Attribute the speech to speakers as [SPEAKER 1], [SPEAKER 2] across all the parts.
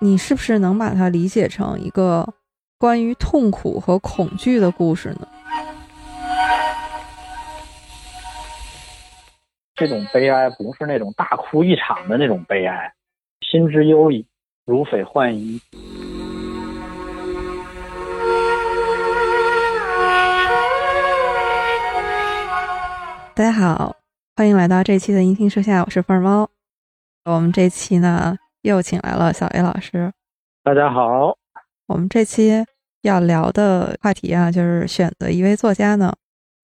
[SPEAKER 1] 你是不是能把它理解成一个关于痛苦和恐惧的故事呢？
[SPEAKER 2] 这种悲哀不是那种大哭一场的那种悲哀，心之忧矣，如匪患衣。
[SPEAKER 1] 大家好，欢迎来到这期的音听社下，我是凤猫。我们这期呢又请来了小 A 老师。
[SPEAKER 2] 大家好，
[SPEAKER 1] 我们这期要聊的话题啊，就是选择一位作家呢。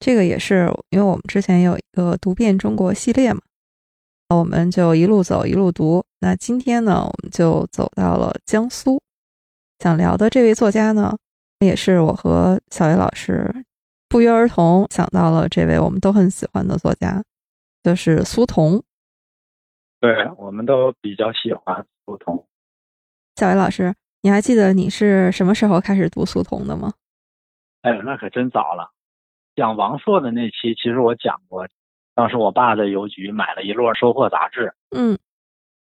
[SPEAKER 1] 这个也是因为我们之前有一个读遍中国系列嘛，我们就一路走一路读。那今天呢，我们就走到了江苏，想聊的这位作家呢，也是我和小 A 老师。不约而同想到了这位我们都很喜欢的作家，就是苏童。
[SPEAKER 2] 对，我们都比较喜欢苏童。
[SPEAKER 1] 小伟老师，你还记得你是什么时候开始读苏童的吗？
[SPEAKER 2] 哎呦，那可真早了。讲王朔的那期，其实我讲过。当时我爸在邮局买了一摞《收获》杂志。
[SPEAKER 1] 嗯。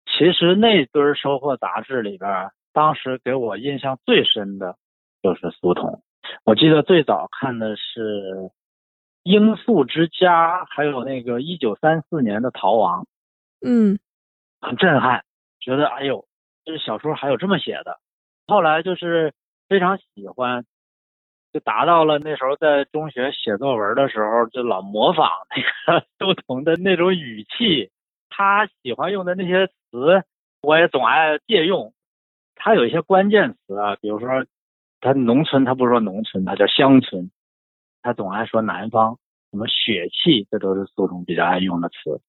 [SPEAKER 2] 其实那堆《收获》杂志里边，当时给我印象最深的就是苏童。我记得最早看的是《罂粟之家》，还有那个一九三四年的《逃亡》，
[SPEAKER 1] 嗯，
[SPEAKER 2] 很震撼，觉得哎呦，这小说还有这么写的。后来就是非常喜欢，就达到了那时候在中学写作文的时候，就老模仿那个 周彤的那种语气，他喜欢用的那些词，我也总爱借用。他有一些关键词啊，比如说。他农村，他不说农村，他叫乡村。他总爱说南方，什么血气，这都是苏童比较爱用的词，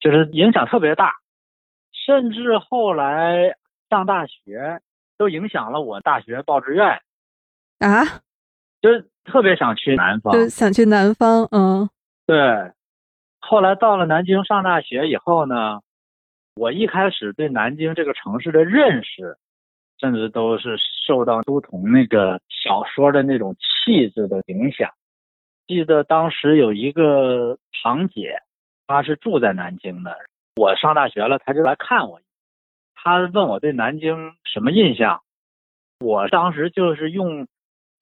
[SPEAKER 2] 就是影响特别大。甚至后来上大学，都影响了我大学报志愿
[SPEAKER 1] 啊，
[SPEAKER 2] 就是特别想去南方，
[SPEAKER 1] 就想去南方。嗯，
[SPEAKER 2] 对。后来到了南京上大学以后呢，我一开始对南京这个城市的认识。甚至都是受到都童那个小说的那种气质的影响。记得当时有一个堂姐，她是住在南京的。我上大学了，他就来看我。他问我对南京什么印象，我当时就是用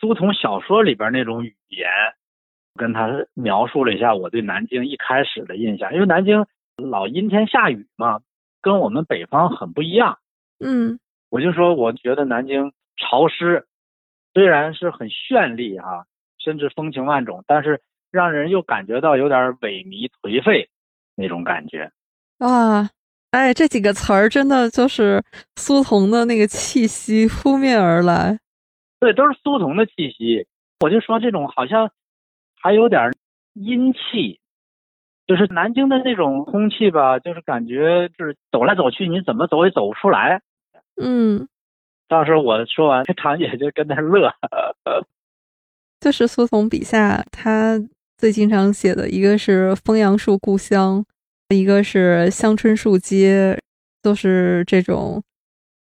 [SPEAKER 2] 苏童小说里边那种语言，跟他描述了一下我对南京一开始的印象。因为南京老阴天下雨嘛，跟我们北方很不一样。
[SPEAKER 1] 嗯。
[SPEAKER 2] 我就说，我觉得南京潮湿，虽然是很绚丽哈，甚至风情万种，但是让人又感觉到有点萎靡颓废那种感觉。
[SPEAKER 1] 哇，哎，这几个词儿真的就是苏童的那个气息扑面而来。
[SPEAKER 2] 对，都是苏童的气息。我就说这种好像还有点阴气，就是南京的那种空气吧，就是感觉就是走来走去，你怎么走也走不出来。
[SPEAKER 1] 嗯，
[SPEAKER 2] 当时我说完，堂姐就跟那乐。
[SPEAKER 1] 就是苏童笔下，他最经常写的一个是枫杨树故乡，一个是香椿树街，都是这种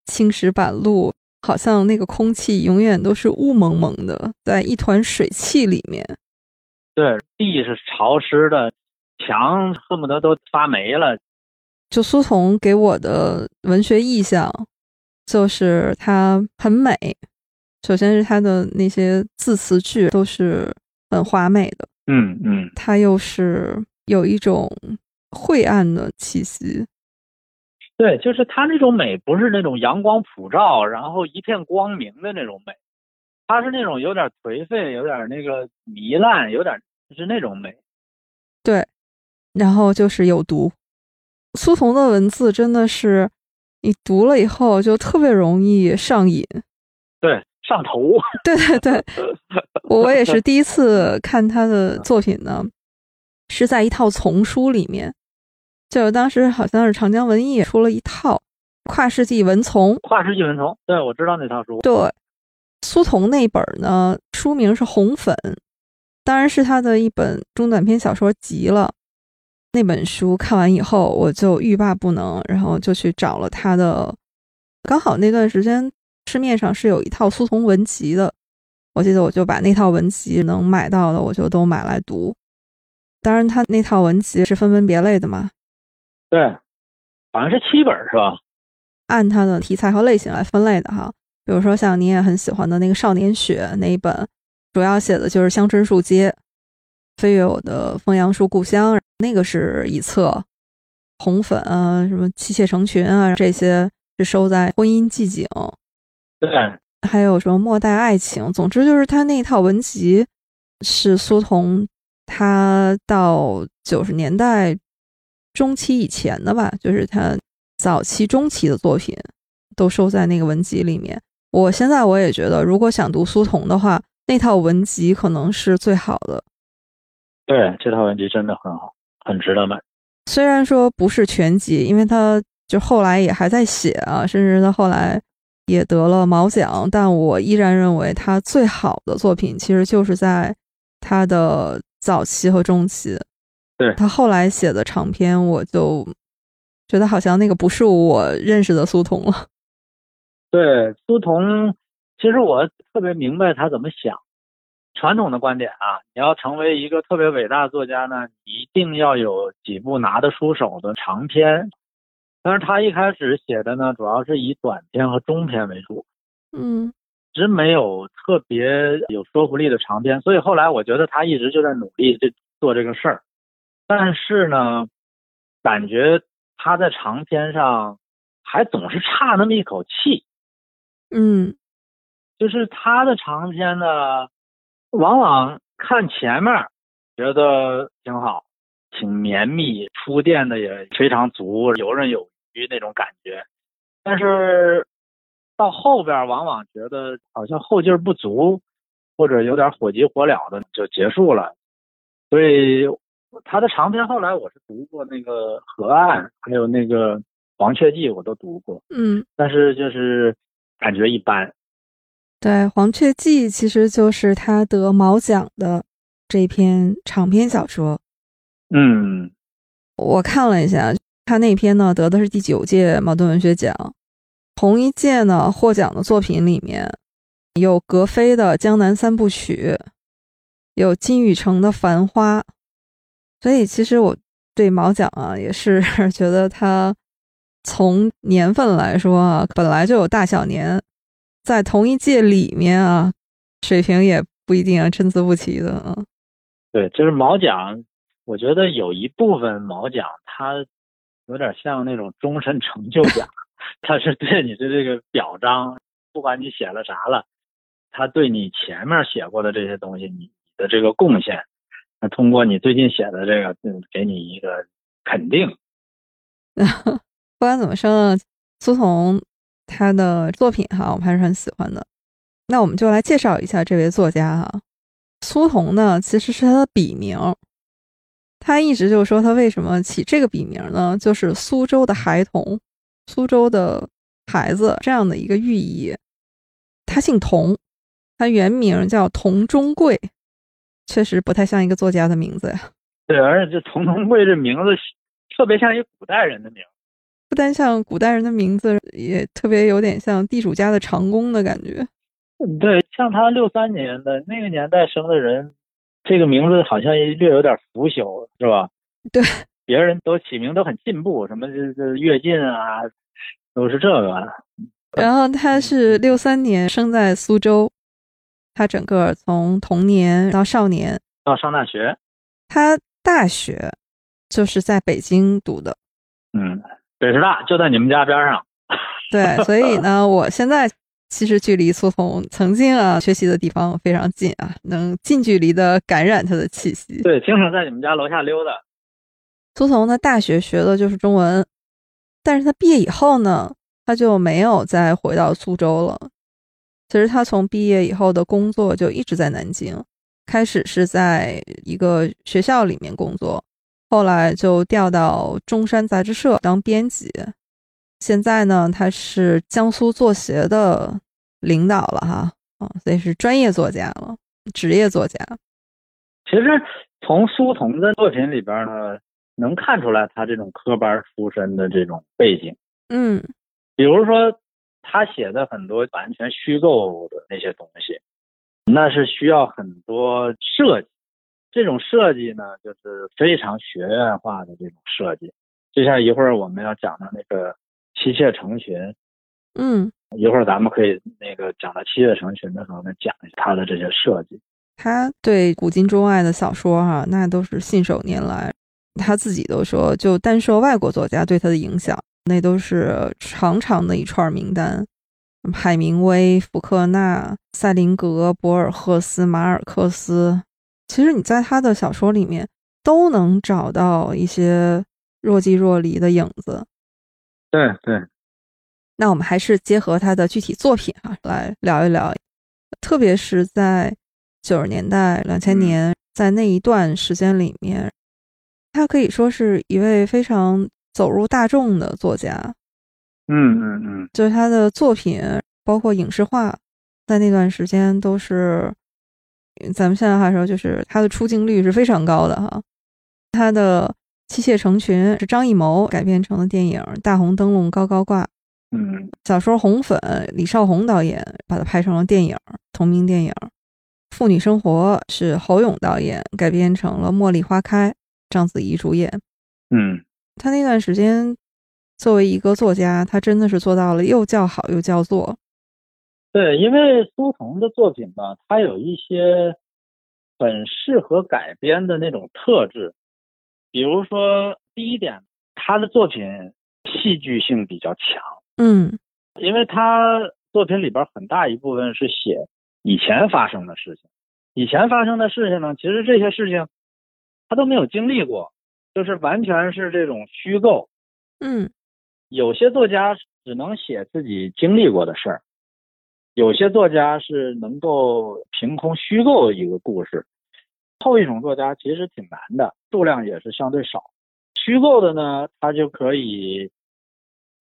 [SPEAKER 1] 青石板路，好像那个空气永远都是雾蒙蒙的，在一团水汽里面。
[SPEAKER 2] 对，地是潮湿的，墙恨不得都发霉了。
[SPEAKER 1] 就苏童给我的文学意象。就是它很美，首先是它的那些字词句都是很华美的，
[SPEAKER 2] 嗯嗯，
[SPEAKER 1] 它又是有一种晦暗的气息，
[SPEAKER 2] 对，就是它那种美不是那种阳光普照，然后一片光明的那种美，它是那种有点颓废，有点那个糜烂，有点是那种美，
[SPEAKER 1] 对，然后就是有毒，苏童的文字真的是。你读了以后就特别容易上瘾，
[SPEAKER 2] 对，上头。
[SPEAKER 1] 对对对，我也是第一次看他的作品呢，是在一套丛书里面，就当时好像是长江文艺出了一套《跨世纪文丛》。
[SPEAKER 2] 跨世纪文丛，对我知道那套书。
[SPEAKER 1] 对，苏童那本呢，书名是《红粉》，当然是他的一本中短篇小说集了。那本书看完以后，我就欲罢不能，然后就去找了他的。刚好那段时间市面上是有一套苏童文集的，我记得我就把那套文集能买到的，我就都买来读。当然，他那套文集是分门别类的嘛。
[SPEAKER 2] 对，好像是七本是吧？
[SPEAKER 1] 按它的题材和类型来分类的哈。比如说像你也很喜欢的那个《少年雪》那一本，主要写的就是乡村树街，飞越我的枫杨树故乡，那个是一册。红粉啊，什么妻妾成群啊，这些是收在婚姻寂景。
[SPEAKER 2] 对，
[SPEAKER 1] 还有什么末代爱情，总之就是他那套文集是苏童他到九十年代中期以前的吧，就是他早期中期的作品都收在那个文集里面。我现在我也觉得，如果想读苏童的话，那套文集可能是最好的。
[SPEAKER 2] 对，这套文集真的很好，很值得买。
[SPEAKER 1] 虽然说不是全集，因为他就后来也还在写啊，甚至他后来也得了毛奖，但我依然认为他最好的作品其实就是在他的早期和中期。
[SPEAKER 2] 对
[SPEAKER 1] 他后来写的长篇，我就觉得好像那个不是我认识的苏童了。
[SPEAKER 2] 对苏童，其实我特别明白他怎么想。传统的观点啊，你要成为一个特别伟大的作家呢，一定要有几部拿得出手的长篇。但是他一开始写的呢，主要是以短篇和中篇为主，
[SPEAKER 1] 嗯，
[SPEAKER 2] 一直没有特别有说服力的长篇。所以后来我觉得他一直就在努力这做这个事儿，但是呢，感觉他在长篇上还总是差那么一口气。
[SPEAKER 1] 嗯，
[SPEAKER 2] 就是他的长篇呢。往往看前面觉得挺好，挺绵密，铺垫的也非常足，游刃有余那种感觉。但是到后边，往往觉得好像后劲不足，或者有点火急火燎的就结束了。所以他的长篇后来我是读过那个《河岸》，还有那个《黄雀记》，我都读过。
[SPEAKER 1] 嗯，
[SPEAKER 2] 但是就是感觉一般。
[SPEAKER 1] 对，《黄雀记》其实就是他得毛奖的这篇长篇小说。
[SPEAKER 2] 嗯，
[SPEAKER 1] 我看了一下，他那篇呢得的是第九届茅盾文学奖。同一届呢获奖的作品里面有格非的《江南三部曲》，有金宇澄的《繁花》。所以其实我对毛奖啊也是 觉得他从年份来说啊，本来就有大小年。在同一届里面啊，水平也不一定啊，参差不齐的啊。
[SPEAKER 2] 对，就是毛奖，我觉得有一部分毛奖，它有点像那种终身成就奖，它是对你的这个表彰，不管你写了啥了，他对你前面写过的这些东西，你的这个贡献，那通过你最近写的这个，嗯，给你一个肯定。
[SPEAKER 1] 不管怎么说呢，苏童。他的作品哈，我们还是很喜欢的。那我们就来介绍一下这位作家哈，苏童呢，其实是他的笔名。他一直就说他为什么起这个笔名呢？就是苏州的孩童，苏州的孩子这样的一个寓意。他姓童，他原名叫童中贵，确实不太像一个作家的名字呀。
[SPEAKER 2] 对，而且这童同贵这名字特别像一个古代人的名。
[SPEAKER 1] 不单像古代人的名字，也特别有点像地主家的长工的感觉。
[SPEAKER 2] 对，像他六三年的那个年代生的人，这个名字好像略有点腐朽，是吧？
[SPEAKER 1] 对，
[SPEAKER 2] 别人都起名都很进步，什么这这跃进啊，都是这个。
[SPEAKER 1] 然后他是六三年生在苏州，他整个从童年到少年
[SPEAKER 2] 到上大学，
[SPEAKER 1] 他大学就是在北京读的。
[SPEAKER 2] 嗯。北师大就在你们家边上，
[SPEAKER 1] 对，所以呢，我现在其实距离苏童曾经啊学习的地方非常近啊，能近距离的感染他的气息。
[SPEAKER 2] 对，经常在你们家楼下溜达。
[SPEAKER 1] 苏童呢，大学学的就是中文，但是他毕业以后呢，他就没有再回到苏州了。其实他从毕业以后的工作就一直在南京，开始是在一个学校里面工作。后来就调到中山杂志社当编辑，现在呢，他是江苏作协的领导了哈，啊，所以是专业作家了，职业作家。
[SPEAKER 2] 其实从苏童的作品里边呢，能看出来他这种科班出身的这种背景。
[SPEAKER 1] 嗯，
[SPEAKER 2] 比如说他写的很多完全虚构的那些东西，那是需要很多设计。这种设计呢，就是非常学院化的这种设计，就像一会儿我们要讲的那个妻妾成群，
[SPEAKER 1] 嗯，
[SPEAKER 2] 一会儿咱们可以那个讲到妻妾成群的时候，呢，讲一下他的这些设计。
[SPEAKER 1] 他对古今中外的小说哈，那都是信手拈来。他自己都说，就单说外国作家对他的影响，那都是长长的一串名单。海明威、福克纳、塞林格、博尔赫斯、马尔克斯，其实你在他的小说里面都能找到一些若即若离的影子。
[SPEAKER 2] 对对，
[SPEAKER 1] 那我们还是结合他的具体作品啊来聊一聊，特别是在九十年代、两千年在那一段时间里面，他可以说是一位非常走入大众的作家。
[SPEAKER 2] 嗯嗯嗯，
[SPEAKER 1] 就是他的作品，包括影视化，在那段时间都是，咱们现在话说，就是他的出镜率是非常高的哈。他的《妻妾成群》是张艺谋改编成的电影，《大红灯笼高高挂》。
[SPEAKER 2] 嗯，
[SPEAKER 1] 小说《红粉》，李少红导演把它拍成了电影，同名电影。《妇女生活》是侯勇导演改编成了《茉莉花开》，章子怡主演。
[SPEAKER 2] 嗯，
[SPEAKER 1] 他那段时间。作为一个作家，他真的是做到了又叫好又叫座。
[SPEAKER 2] 对，因为苏童的作品吧，他有一些很适合改编的那种特质。比如说，第一点，他的作品戏剧性比较强。
[SPEAKER 1] 嗯，
[SPEAKER 2] 因为他作品里边很大一部分是写以前发生的事情。以前发生的事情呢，其实这些事情他都没有经历过，就是完全是这种虚构。
[SPEAKER 1] 嗯。
[SPEAKER 2] 有些作家只能写自己经历过的事儿，有些作家是能够凭空虚构一个故事。后一种作家其实挺难的，数量也是相对少。虚构的呢，他就可以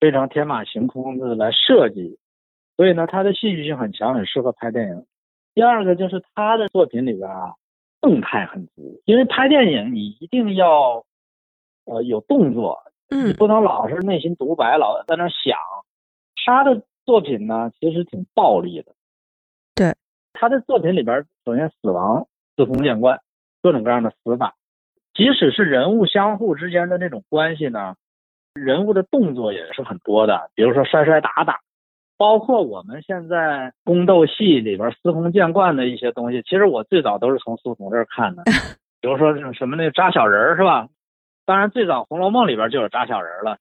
[SPEAKER 2] 非常天马行空的来设计，所以呢，他的戏剧性很强，很适合拍电影。第二个就是他的作品里边啊，动态很足，因为拍电影你一定要呃有动作。
[SPEAKER 1] 嗯，
[SPEAKER 2] 不能老是内心独白，老在那想。他的作品呢，其实挺暴力的。
[SPEAKER 1] 对，
[SPEAKER 2] 他的作品里边，首先死亡司空见惯，各种各样的死法。即使是人物相互之间的那种关系呢，人物的动作也是很多的。比如说摔摔打打，包括我们现在宫斗戏里边司空见惯的一些东西，其实我最早都是从苏童这儿看的。比如说什么那扎小人是吧？当然，最早《红楼梦》里边就有扎小人了，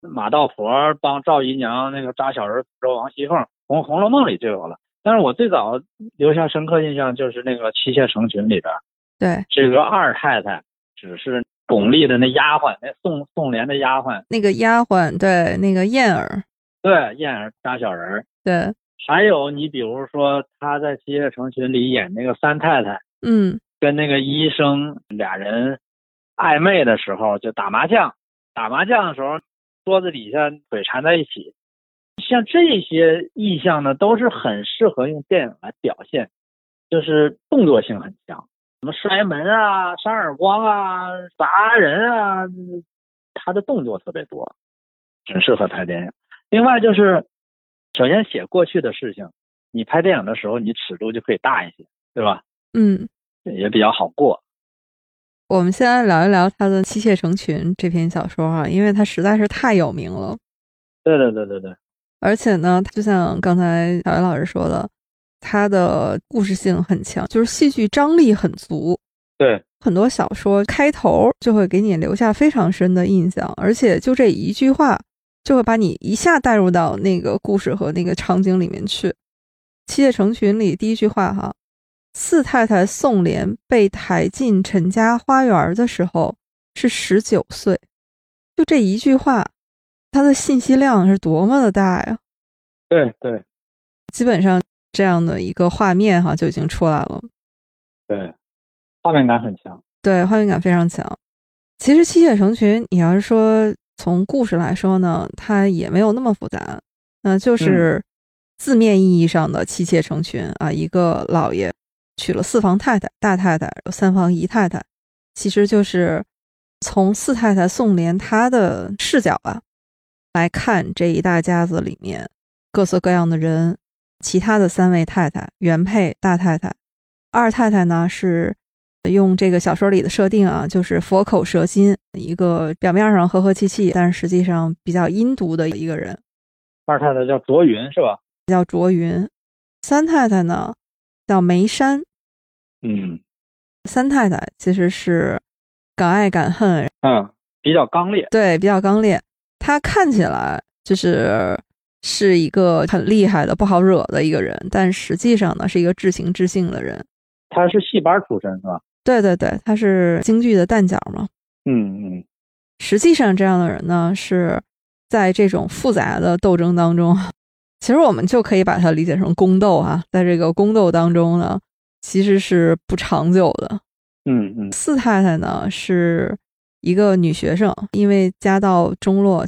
[SPEAKER 2] 马道婆帮赵姨娘那个扎小人诅咒王熙凤，红《红楼梦》里就有了。但是我最早留下深刻印象就是那个《七妾成群》里边，
[SPEAKER 1] 对。
[SPEAKER 2] 这个二太太只是巩俐的那丫鬟，那宋宋濂的丫鬟，
[SPEAKER 1] 那个丫鬟对那个燕儿，
[SPEAKER 2] 对燕儿扎小人，
[SPEAKER 1] 对，
[SPEAKER 2] 还有你比如说她在《七妾成群》里演那个三太太，
[SPEAKER 1] 嗯，
[SPEAKER 2] 跟那个医生俩人。暧昧的时候就打麻将，打麻将的时候桌子底下腿缠在一起，像这些意象呢，都是很适合用电影来表现，就是动作性很强，什么摔门啊、扇耳光啊、砸人啊，他的动作特别多，很适合拍电影。另外就是，首先写过去的事情，你拍电影的时候你尺度就可以大一些，对吧？
[SPEAKER 1] 嗯，
[SPEAKER 2] 也比较好过。
[SPEAKER 1] 我们先来聊一聊他的《妻妾成群》这篇小说啊，因为它实在是太有名了。
[SPEAKER 2] 对对对对对，
[SPEAKER 1] 而且呢，就像刚才小袁老师说的，他的故事性很强，就是戏剧张力很足。
[SPEAKER 2] 对，
[SPEAKER 1] 很多小说开头就会给你留下非常深的印象，而且就这一句话，就会把你一下带入到那个故事和那个场景里面去。《妻妾成群》里第一句话哈。四太太宋莲被抬进陈家花园的时候是十九岁，就这一句话，它的信息量是多么的大呀！
[SPEAKER 2] 对对，
[SPEAKER 1] 基本上这样的一个画面哈就已经出来了。
[SPEAKER 2] 对，画面感很强。
[SPEAKER 1] 对，画面感非常强。其实《妻妾成群》，你要是说从故事来说呢，它也没有那么复杂，那就是字面意义上的妻妾成群啊，一个老爷。娶了四房太太、大太太，有三房姨太太，其实就是从四太太宋莲她的视角吧来看这一大家子里面各色各样的人。其他的三位太太，原配大太太、二太太呢是用这个小说里的设定啊，就是佛口蛇心，一个表面上和和气气，但是实际上比较阴毒的一个人。
[SPEAKER 2] 二太太叫卓云是吧？
[SPEAKER 1] 叫卓云。三太太呢叫梅山。
[SPEAKER 2] 嗯，
[SPEAKER 1] 三太太其实是敢爱敢恨，
[SPEAKER 2] 嗯，比较刚烈。
[SPEAKER 1] 对，比较刚烈。她看起来就是是一个很厉害的、不好惹的一个人，但实际上呢，是一个至情至性的人。
[SPEAKER 2] 他是戏班出身是吧？
[SPEAKER 1] 对对对，他是京剧的旦角嘛。
[SPEAKER 2] 嗯嗯。
[SPEAKER 1] 实际上，这样的人呢，是在这种复杂的斗争当中，其实我们就可以把它理解成宫斗啊。在这个宫斗当中呢，其实是不长久的。
[SPEAKER 2] 嗯嗯。
[SPEAKER 1] 四太太呢是一个女学生，因为家道中落，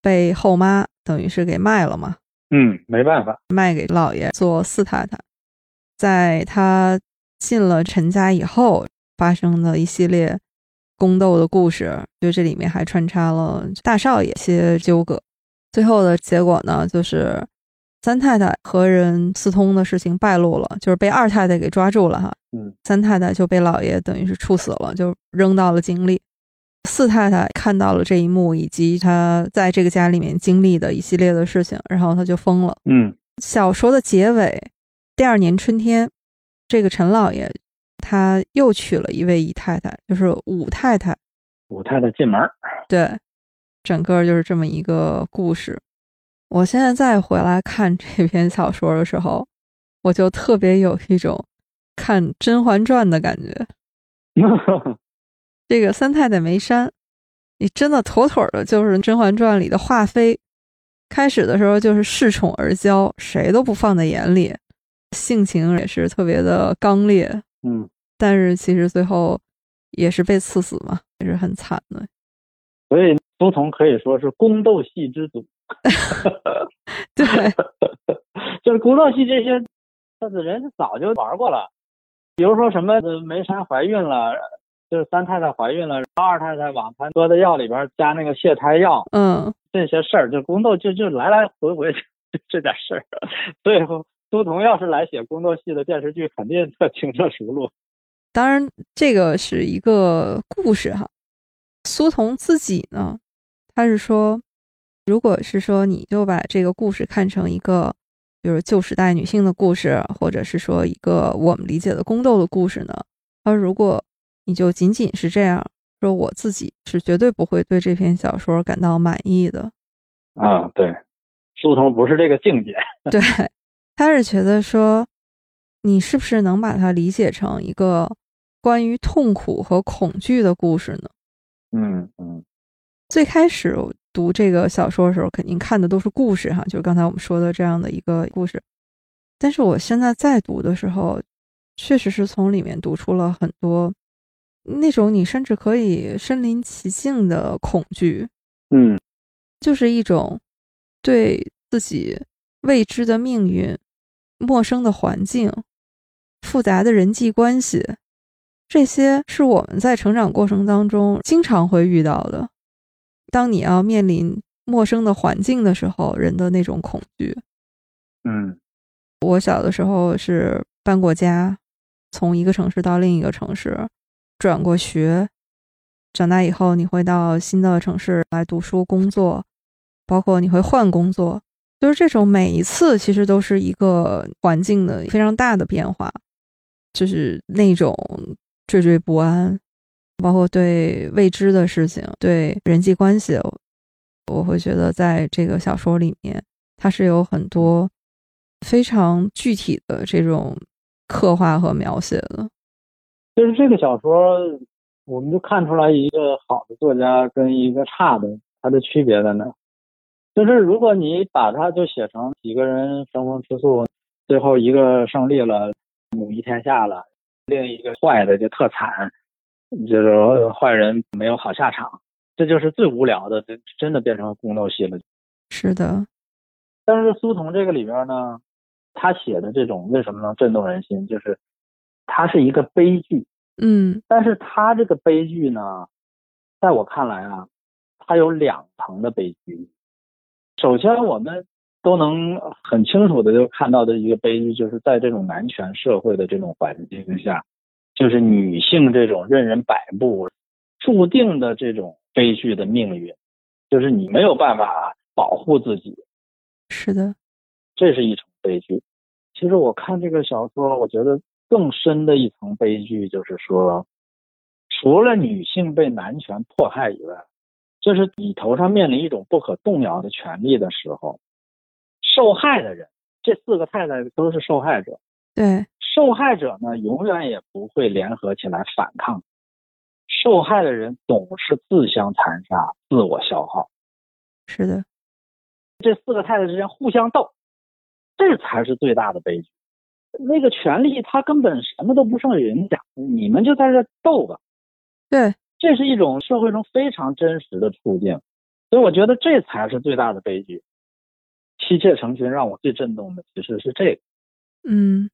[SPEAKER 1] 被后妈等于是给卖了嘛。
[SPEAKER 2] 嗯，没办法，
[SPEAKER 1] 卖给老爷做四太太，在她。进了陈家以后发生的一系列宫斗的故事，就这里面还穿插了大少爷些纠葛。最后的结果呢，就是三太太和人私通的事情败露了，就是被二太太给抓住了哈。
[SPEAKER 2] 嗯，
[SPEAKER 1] 三太太就被老爷等于是处死了，就扔到了井里。四太太看到了这一幕，以及她在这个家里面经历的一系列的事情，然后她就疯了。
[SPEAKER 2] 嗯，
[SPEAKER 1] 小说的结尾，第二年春天。这个陈老爷，他又娶了一位姨太太，就是五太太。
[SPEAKER 2] 五太太进门
[SPEAKER 1] 对，整个就是这么一个故事。我现在再回来看这 篇小说的时候，我就特别有一种看《甄嬛传》的感觉。这个三太太梅山，你真的妥妥的就是《甄嬛传》里的华妃。开始的时候就是恃宠而骄，谁都不放在眼里。性情也是特别的刚烈，
[SPEAKER 2] 嗯，
[SPEAKER 1] 但是其实最后也是被赐死嘛，也是很惨的。
[SPEAKER 2] 所以苏童可以说是宫斗戏之祖。
[SPEAKER 1] 对，
[SPEAKER 2] 就是宫斗戏这些，人早就玩过了。比如说什么梅山怀孕了，就是三太太怀孕了，二太太往她喝的药里边加那个泻胎药，
[SPEAKER 1] 嗯，
[SPEAKER 2] 这些事儿就宫斗就就来来回回就这点事儿，所以说。苏童要是来写宫斗戏的电视剧，肯定特轻车熟路。
[SPEAKER 1] 当然，这个是一个故事哈。苏童自己呢，他是说，如果是说你就把这个故事看成一个，比如旧时代女性的故事，或者是说一个我们理解的宫斗的故事呢，而如果你就仅仅是这样说，我自己是绝对不会对这篇小说感到满意的。
[SPEAKER 2] 啊，对，苏童不是这个境界。
[SPEAKER 1] 对。他是觉得说，你是不是能把它理解成一个关于痛苦和恐惧的故事呢？
[SPEAKER 2] 嗯嗯。
[SPEAKER 1] 最开始读这个小说的时候，肯定看的都是故事哈，就是刚才我们说的这样的一个故事。但是我现在在读的时候，确实是从里面读出了很多那种你甚至可以身临其境的恐惧。
[SPEAKER 2] 嗯，
[SPEAKER 1] 就是一种对自己未知的命运。陌生的环境，复杂的人际关系，这些是我们在成长过程当中经常会遇到的。当你要面临陌生的环境的时候，人的那种恐惧。
[SPEAKER 2] 嗯，
[SPEAKER 1] 我小的时候是搬过家，从一个城市到另一个城市，转过学。长大以后，你会到新的城市来读书、工作，包括你会换工作。就是这种每一次其实都是一个环境的非常大的变化，就是那种惴惴不安，包括对未知的事情、对人际关系，我会觉得在这个小说里面，它是有很多非常具体的这种刻画和描写的。
[SPEAKER 2] 就是这个小说，我们就看出来一个好的作家跟一个差的，它的区别在哪？就是如果你把它就写成几个人争风吃醋，最后一个胜利了，母仪天下了，另一个坏的就特惨，就是坏人没有好下场，这就是最无聊的，真真的变成宫斗戏了。
[SPEAKER 1] 是的，
[SPEAKER 2] 但是苏童这个里边呢，他写的这种为什么能震动人心？就是他是一个悲剧，
[SPEAKER 1] 嗯，
[SPEAKER 2] 但是他这个悲剧呢，在我看来啊，他有两层的悲剧。首先，我们都能很清楚的就看到的一个悲剧，就是在这种男权社会的这种环境下，就是女性这种任人摆布、注定的这种悲剧的命运，就是你没有办法保护自己。
[SPEAKER 1] 是的，
[SPEAKER 2] 这是一场悲剧。其实我看这个小说，我觉得更深的一层悲剧就是说，除了女性被男权迫害以外，就是你头上面临一种不可动摇的权利的时候，受害的人，这四个太太都是受害者。
[SPEAKER 1] 对，
[SPEAKER 2] 受害者呢，永远也不会联合起来反抗，受害的人总是自相残杀、自我消耗。
[SPEAKER 1] 是的，
[SPEAKER 2] 这四个太太之间互相斗，这才是最大的悲剧。那个权利他根本什么都不受影响，你们就在这斗吧。
[SPEAKER 1] 对，
[SPEAKER 2] 这是一种社会中非常真实的处境，所以我觉得这才是最大的悲剧。妻妾成群让我最震动的其实是这个，
[SPEAKER 1] 嗯，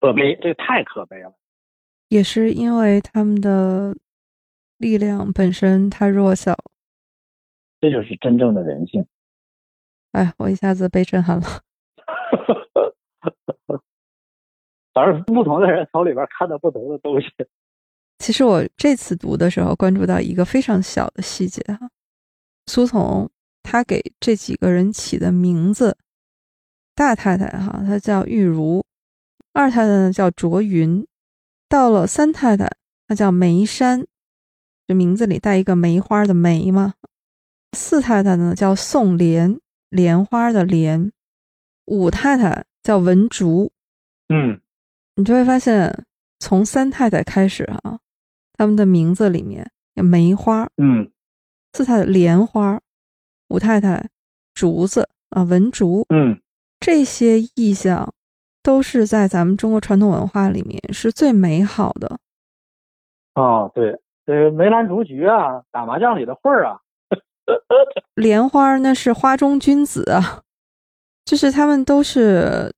[SPEAKER 2] 可悲，这个太可悲了。
[SPEAKER 1] 也是因为他们的力量本身太弱小，
[SPEAKER 2] 这就是真正的人性。
[SPEAKER 1] 哎，我一下子被震撼了。
[SPEAKER 2] 反正不同的人从里边看到不同的东西。
[SPEAKER 1] 其实我这次读的时候，关注到一个非常小的细节哈，苏童他给这几个人起的名字，大太太哈，她叫玉如；二太太呢叫卓云，到了三太太，她叫梅山，这名字里带一个梅花的梅嘛。四太太呢叫宋莲，莲花的莲；五太太叫文竹。
[SPEAKER 2] 嗯，
[SPEAKER 1] 你就会发现，从三太太开始啊，他们的名字里面有梅花，
[SPEAKER 2] 嗯，
[SPEAKER 1] 四太太莲花，五太太竹子啊，文竹，
[SPEAKER 2] 嗯，
[SPEAKER 1] 这些意象都是在咱们中国传统文化里面是最美好的。
[SPEAKER 2] 哦，对，这梅兰竹菊啊，打麻将里的会儿啊，
[SPEAKER 1] 莲花那是花中君子啊，就是他们都是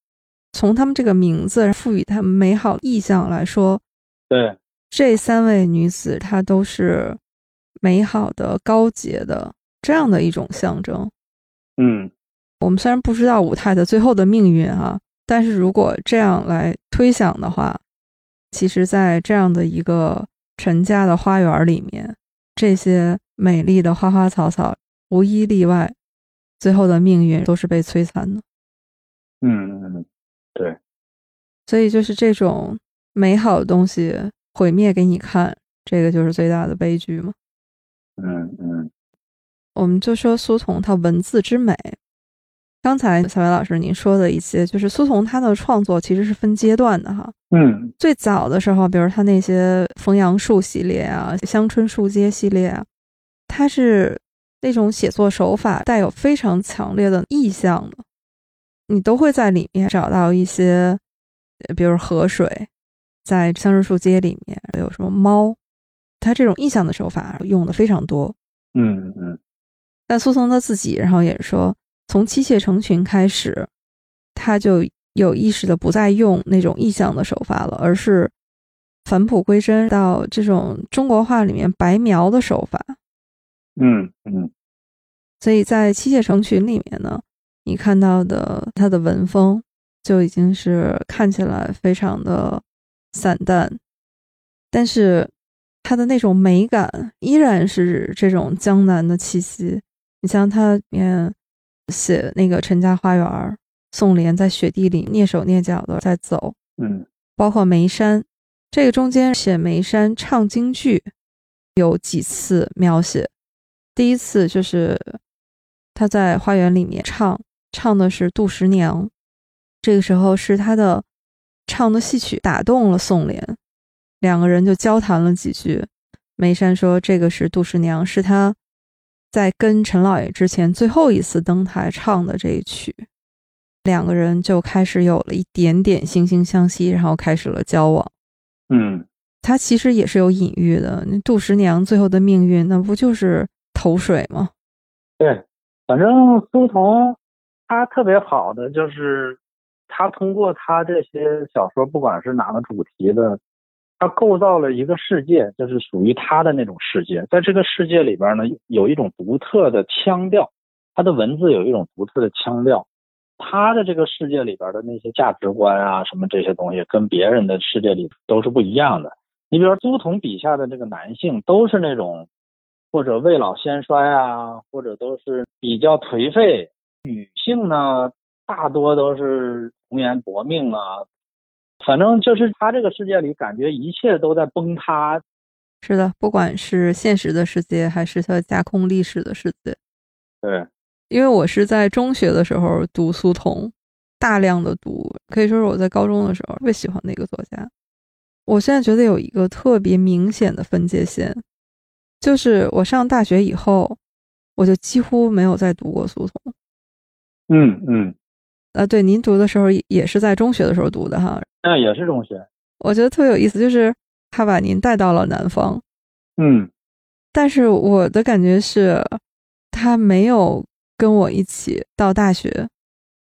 [SPEAKER 1] 从他们这个名字赋予他们美好意象来说，
[SPEAKER 2] 对，
[SPEAKER 1] 这三位女子她都是美好的、高洁的这样的一种象征。
[SPEAKER 2] 嗯，
[SPEAKER 1] 我们虽然不知道五太的最后的命运啊，但是如果这样来推想的话，其实，在这样的一个陈家的花园里面，这些美丽的花花草草无一例外，最后的命运都是被摧残的。
[SPEAKER 2] 嗯嗯，对，
[SPEAKER 1] 所以就是这种美好的东西毁灭给你看，这个就是最大的悲剧嘛。
[SPEAKER 2] 嗯嗯
[SPEAKER 1] 我们就说苏童他文字之美。刚才小白老师您说的一些，就是苏童他的创作其实是分阶段的哈。
[SPEAKER 2] 嗯
[SPEAKER 1] 最早的时候，比如他那些枫杨树系列啊、乡村树街系列啊，他是那种写作手法带有非常强烈的意象的，你都会在里面找到一些，呃比如河水，在乡村树街里面有什么猫，他这种意象的手法用的非常多。
[SPEAKER 2] 嗯嗯
[SPEAKER 1] 但苏童他自己，然后也说，从妻妾成群开始，他就有意识的不再用那种意象的手法了，而是返璞归真到这种中国画里面白描的手法。
[SPEAKER 2] 嗯嗯
[SPEAKER 1] 所以在妻妾成群里面呢，你看到的他的文风就已经是看起来非常的散淡，但是他的那种美感依然是这种江南的气息。你像他里面写那个陈家花园，宋濂在雪地里蹑手蹑脚的在走，
[SPEAKER 2] 嗯
[SPEAKER 1] 包括眉山，这个中间写眉山唱京剧有几次描写。第一次就是他在花园里面唱，唱的是杜十娘，这个时候是他的唱的戏曲打动了宋濂，两个人就交谈了几句。眉山说这个是杜十娘，是他在跟陈老爷之前最后一次登台唱的这一曲。两个人就开始有了一点点惺惺相惜，然后开始了交往。
[SPEAKER 2] 嗯
[SPEAKER 1] 他其实也是有隐喻的，那杜十娘最后的命运，那不就是投水吗？
[SPEAKER 2] 对，反正苏童他特别好的就是他通过他这些小说，不管是哪个主题的，他构造了一个世界，就是属于他的那种世界。在这个世界里边呢，有一种独特的腔调，他的文字有一种独特的腔调。他的这个世界里边的那些价值观啊，什么这些东西，跟别人的世界里都是不一样的。你比如说苏童笔下的这个男性，都是那种或者未老先衰啊，或者都是比较颓废；女性呢，大多都是红颜薄命啊。反正就是他这个世界里，感觉一切都在崩塌。
[SPEAKER 1] 是的，不管是现实的世界，还是他架空历史的世界。
[SPEAKER 2] 对，
[SPEAKER 1] 因为我是在中学的时候读苏童，大量的读，可以说是我在高中的时候特别喜欢那个作家。我现在觉得有一个特别明显的分界线，就是我上大学以后，我就几乎没有再读过苏童。
[SPEAKER 2] 嗯嗯，
[SPEAKER 1] 啊，对，您读的时候也是在中学的时候读的哈？
[SPEAKER 2] 那也是中学。
[SPEAKER 1] 我觉得特别有意思，就是他把您带到了南方。
[SPEAKER 2] 嗯，
[SPEAKER 1] 但是我的感觉是，他没有跟我一起到大学。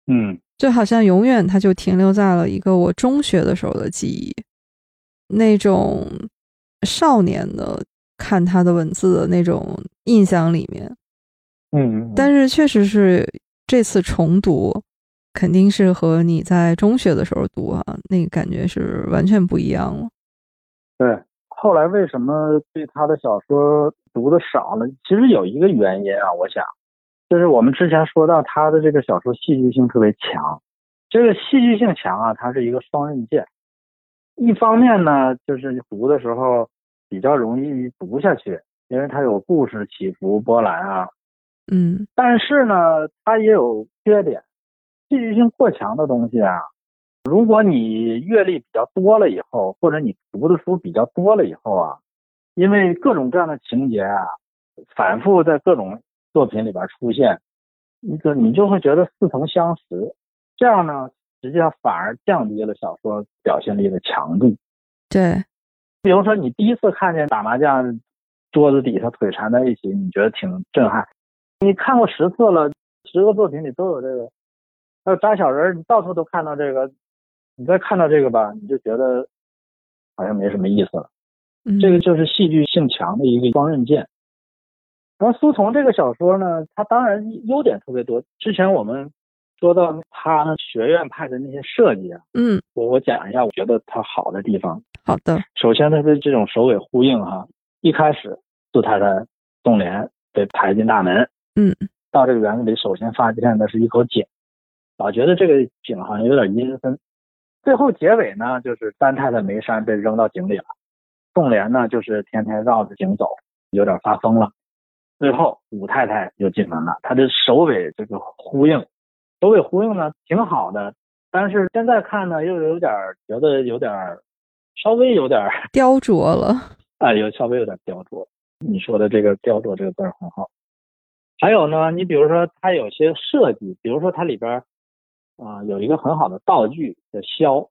[SPEAKER 2] 嗯，
[SPEAKER 1] 就好像永远他就停留在了一个我中学的时候的记忆。那种少年的看他的文字的那种印象里面，
[SPEAKER 2] 嗯，
[SPEAKER 1] 但是确实是这次重读，肯定是和你在中学的时候读啊，那个感觉是完全不一样了。
[SPEAKER 2] 对，后来为什么对他的小说读的少了？其实有一个原因啊，我想，就是我们之前说到他的这个小说戏剧性特别强，这个戏剧性强啊，它是一个双刃剑。一方面呢，就是读的时候比较容易读下去，因为它有故事起伏波澜啊。
[SPEAKER 1] 嗯，
[SPEAKER 2] 但是呢，它也有缺点，戏剧性过强的东西啊，如果你阅历比较多了以后，或者你读的书比较多了以后啊，因为各种各样的情节啊，反复在各种作品里边出现，一个你就会觉得似曾相识，这样呢。实际上反而降低了小说表现力的强度。
[SPEAKER 1] 对，
[SPEAKER 2] 比如说你第一次看见打麻将桌子底下腿缠在一起，你觉得挺震撼。你看过十次了，十个作品里都有这个，还有扎小人，你到处都看到这个，你再看到这个吧，你就觉得好像没什么意思了。这个就是戏剧性强的一个双刃剑。然后苏童这个小说呢，它当然优点特别多。之前我们。说到他呢，学院派的那些设计啊，
[SPEAKER 1] 嗯，
[SPEAKER 2] 我我讲一下，我觉得他好的地方。
[SPEAKER 1] 好的，
[SPEAKER 2] 首先他的这种首尾呼应哈，一开始杜太太宋濂被抬进大门，
[SPEAKER 1] 嗯，
[SPEAKER 2] 到这个园子里，首先发现的是一口井，老觉得这个井好像有点阴森。最后结尾呢，就是三太太梅山被扔到井里了，宋濂呢就是天天绕着井走，有点发疯了。最后武太太又进门了，他的首尾这个呼应。首尾呼应呢，挺好的，但是现在看呢，又有点觉得有点稍微有点
[SPEAKER 1] 雕琢了，
[SPEAKER 2] 啊，有稍微有点雕琢。你说的这个雕琢这个字很好。还有呢，你比如说它有些设计，比如说它里边啊有一个很好的道具叫箫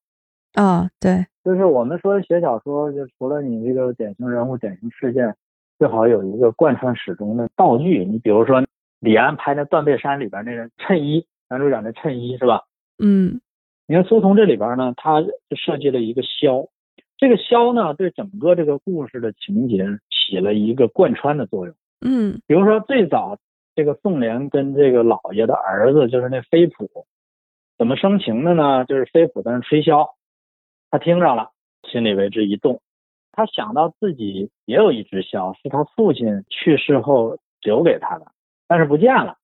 [SPEAKER 1] 啊，对，
[SPEAKER 2] 就是我们说写小说，就除了你这个典型人物、典型事件，最好有一个贯穿始终的道具。你比如说李安拍那《断背山》里边那个衬衣。男主角的衬衣是吧？
[SPEAKER 1] 嗯，
[SPEAKER 2] 你看苏童这里边呢，他就设计了一个箫，这个箫呢，对整个这个故事的情节起了一个贯穿的作用。
[SPEAKER 1] 嗯，
[SPEAKER 2] 比如说最早这个宋濂跟这个老爷的儿子，就是那飞普，怎么生情的呢？就是飞虎在那吹箫，他听着了，心里为之一动，他想到自己也有一只箫，是他父亲去世后留给他的，但是不见了。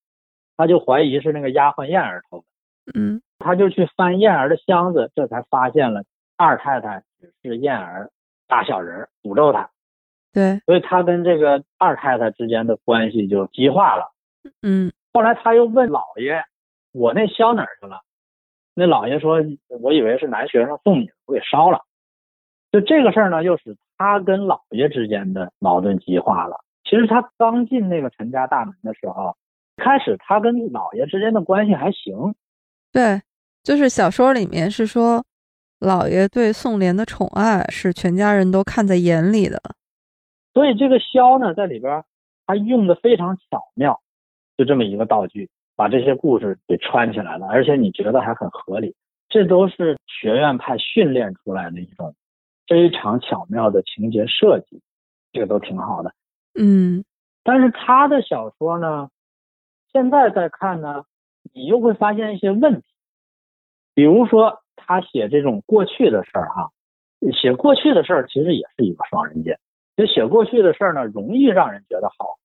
[SPEAKER 2] 他就怀疑是那个丫鬟燕儿偷的，
[SPEAKER 1] 嗯，
[SPEAKER 2] 他就去翻燕儿的箱子，这才发现了二太太是燕儿大小人诅咒他，
[SPEAKER 1] 对，
[SPEAKER 2] 所以他跟这个二太太之间的关系就激化了，
[SPEAKER 1] 嗯，
[SPEAKER 2] 后来他又问老爷，我那箫哪儿去了？那老爷说，我以为是男学生送你的，我给烧了。就这个事儿呢，又使他跟老爷之间的矛盾激化了。其实他刚进那个陈家大门的时候。开始他跟老爷之间的关系还行，
[SPEAKER 1] 对，就是小说里面是说，老爷对宋濂的宠爱是全家人都看在眼里的，
[SPEAKER 2] 所以这个箫呢，在里边他用的非常巧妙，就这么一个道具，把这些故事给串起来了，而且你觉得还很合理，这都是学院派训练出来的一种非常巧妙的情节设计，这个都挺好的，
[SPEAKER 1] 嗯，
[SPEAKER 2] 但是他的小说呢？现在再看呢，你又会发现一些问题，比如说他写这种过去的事儿哈，写过去的事儿其实也是一个双刃剑。就写过去的事儿呢，容易让人觉得好，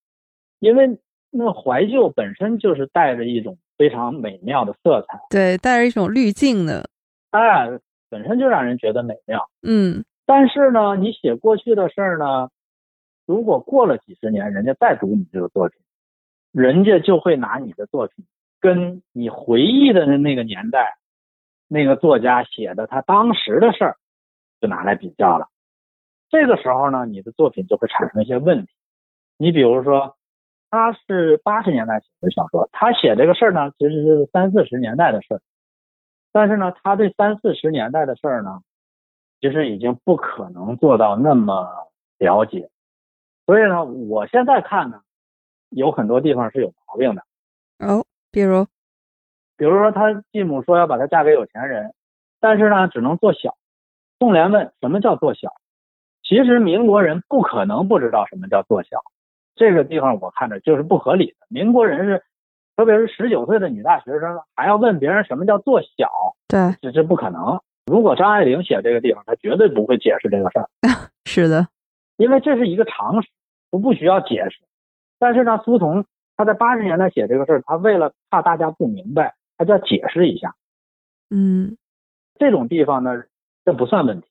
[SPEAKER 2] 因为那怀旧本身就是带着一种非常美妙的色彩，
[SPEAKER 1] 对，带着一种滤镜的，
[SPEAKER 2] 哎，本身就让人觉得美妙。
[SPEAKER 1] 嗯
[SPEAKER 2] 但是呢，你写过去的事儿呢，如果过了几十年，人家再读你这个作品，人家就会拿你的作品跟你回忆的那个年代那个作家写的他当时的事儿，就拿来比较了。这个时候呢，你的作品就会产生一些问题。你比如说，他是八十年代写的小说，他写这个事儿呢，其实是三四十年代的事儿，但是呢，他对三四十年代的事儿呢，其实已经不可能做到那么了解。所以呢，我现在看呢，有很多地方是有毛病的。
[SPEAKER 1] 哦，比如
[SPEAKER 2] 比如说，他继母说要把她嫁给有钱人，但是呢，只能做小。宋濂问什么叫做小？其实民国人不可能不知道什么叫做小，这个地方我看着就是不合理的。民国人是，特别是十九岁的女大学生，还要问别人什么叫做小，
[SPEAKER 1] 对，
[SPEAKER 2] 这这不可能。如果张爱玲写这个地方，她绝对不会解释这个事儿，
[SPEAKER 1] 是的，
[SPEAKER 2] 因为这是一个常识，都不需要解释。但是呢，苏童他在八十年代写这个事儿，他为了怕大家不明白，他就要解释一下。
[SPEAKER 1] 嗯
[SPEAKER 2] 这种地方呢，这不算问题，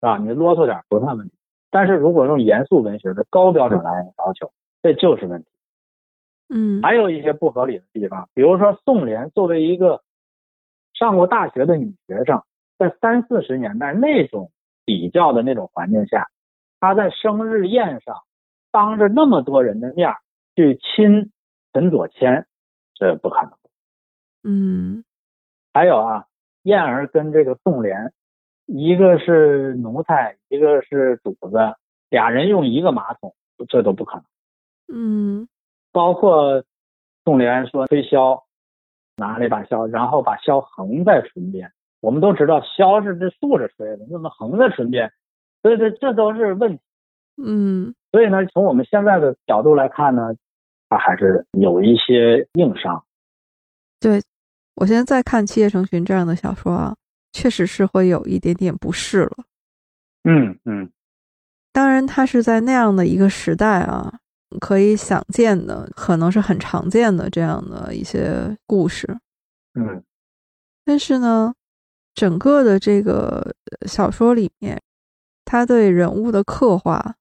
[SPEAKER 2] 是吧？你啰嗦点不算问题。但是如果用严肃文学的高标准来要求，这就是问题。
[SPEAKER 1] 嗯
[SPEAKER 2] 还有一些不合理的地方，比如说宋濂作为一个上过大学的女学生，在三四十年代那种比较的那种环境下，她在生日宴上当着那么多人的面去亲陈左谦，这不可能。
[SPEAKER 1] 嗯
[SPEAKER 2] 还有啊，燕儿跟这个宋濂，一个是奴才，一个是主子，俩人用一个马桶，这都不可能。
[SPEAKER 1] 嗯
[SPEAKER 2] 包括宋濂说吹箫，拿了一把箫，然后把箫横在唇边。我们都知道箫是这竖着吹的，那么横在唇边，所以这这都是问题。
[SPEAKER 1] 嗯
[SPEAKER 2] 所以呢，从我们现在的角度来看呢，他还是有一些硬伤。
[SPEAKER 1] 对我现在在看《七夜成群》这样的小说啊，确实是会有一点点不适了。
[SPEAKER 2] 嗯嗯
[SPEAKER 1] 当然，它是在那样的一个时代啊，可以想见的，可能是很常见的这样的一些故事。
[SPEAKER 2] 嗯
[SPEAKER 1] 但是呢，整个的这个呃小说里面，他对人物的刻画，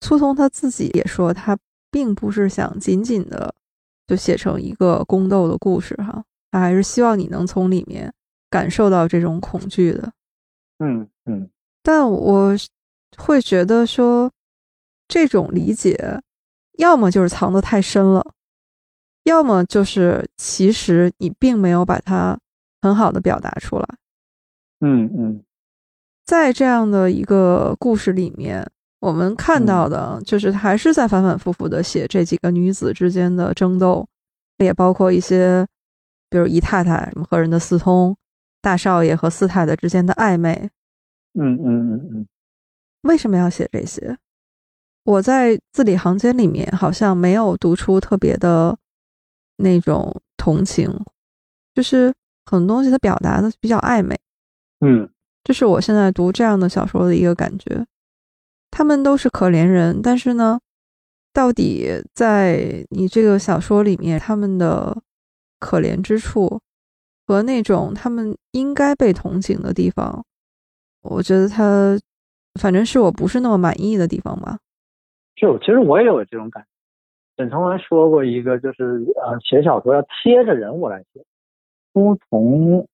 [SPEAKER 1] 苏童他自己也说，他并不是想仅仅的就写成一个宫斗的故事哈，他还是希望你能从里面感受到这种恐惧的。
[SPEAKER 2] 嗯嗯
[SPEAKER 1] 但我会觉得说，这种理解，要么就是藏得太深了，要么就是其实你并没有把它很好的表达出来。
[SPEAKER 2] 嗯嗯
[SPEAKER 1] 在这样的一个故事里面，我们看到的就是还是在反反复复的写这几个女子之间的争斗，也包括一些，比如姨太太什么和人的私通，大少爷和四太太之间的暧昧。
[SPEAKER 2] 嗯嗯嗯嗯
[SPEAKER 1] 为什么要写这些？我在字里行间里面好像没有读出特别的那种同情，就是很多东西它表达的比较暧昧。
[SPEAKER 2] 嗯
[SPEAKER 1] 这是我现在读这样的小说的一个感觉。他们都是可怜人，但是呢，到底在你这个小说里面，他们的可怜之处和那种他们应该被同情的地方，我觉得他反正是我不是那么满意的地方吧。
[SPEAKER 2] 就其实我也有这种感觉。沈从文说过一个，就是呃，写小说要贴着人物来写。都从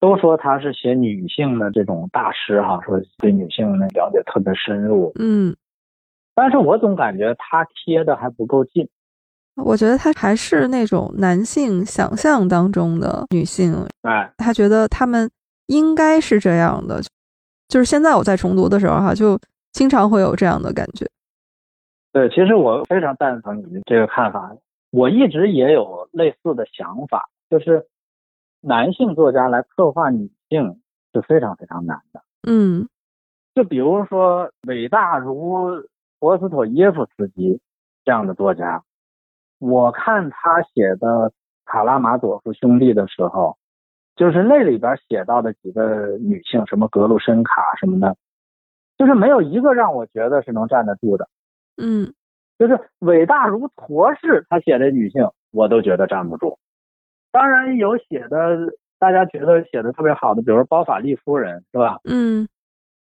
[SPEAKER 2] 都说他是写女性的这种大师哈，说对女性的了解特别深入。
[SPEAKER 1] 嗯，
[SPEAKER 2] 但是我总感觉他贴的还不够近。
[SPEAKER 1] 我觉得他还是那种男性想象当中的女性，
[SPEAKER 2] 哎，
[SPEAKER 1] 他觉得他们应该是这样的。就是现在我在重读的时候哈，就经常会有这样的感觉。
[SPEAKER 2] 对，其实我非常赞成你的这个看法。我一直也有类似的想法，就是男性作家来刻画女性是非常非常难的。
[SPEAKER 1] 嗯
[SPEAKER 2] 就比如说伟大如陀思妥耶夫斯基这样的作家，我看他写的《卡拉马佐夫兄弟》的时候，就是那里边写到的几个女性，什么格鲁申卡什么的，就是没有一个让我觉得是能站得住的。
[SPEAKER 1] 嗯，
[SPEAKER 2] 就是伟大如陀氏，他写的女性，我都觉得站不住。当然有写的，大家觉得写的特别好的，比如包法利夫人，是吧？
[SPEAKER 1] 嗯，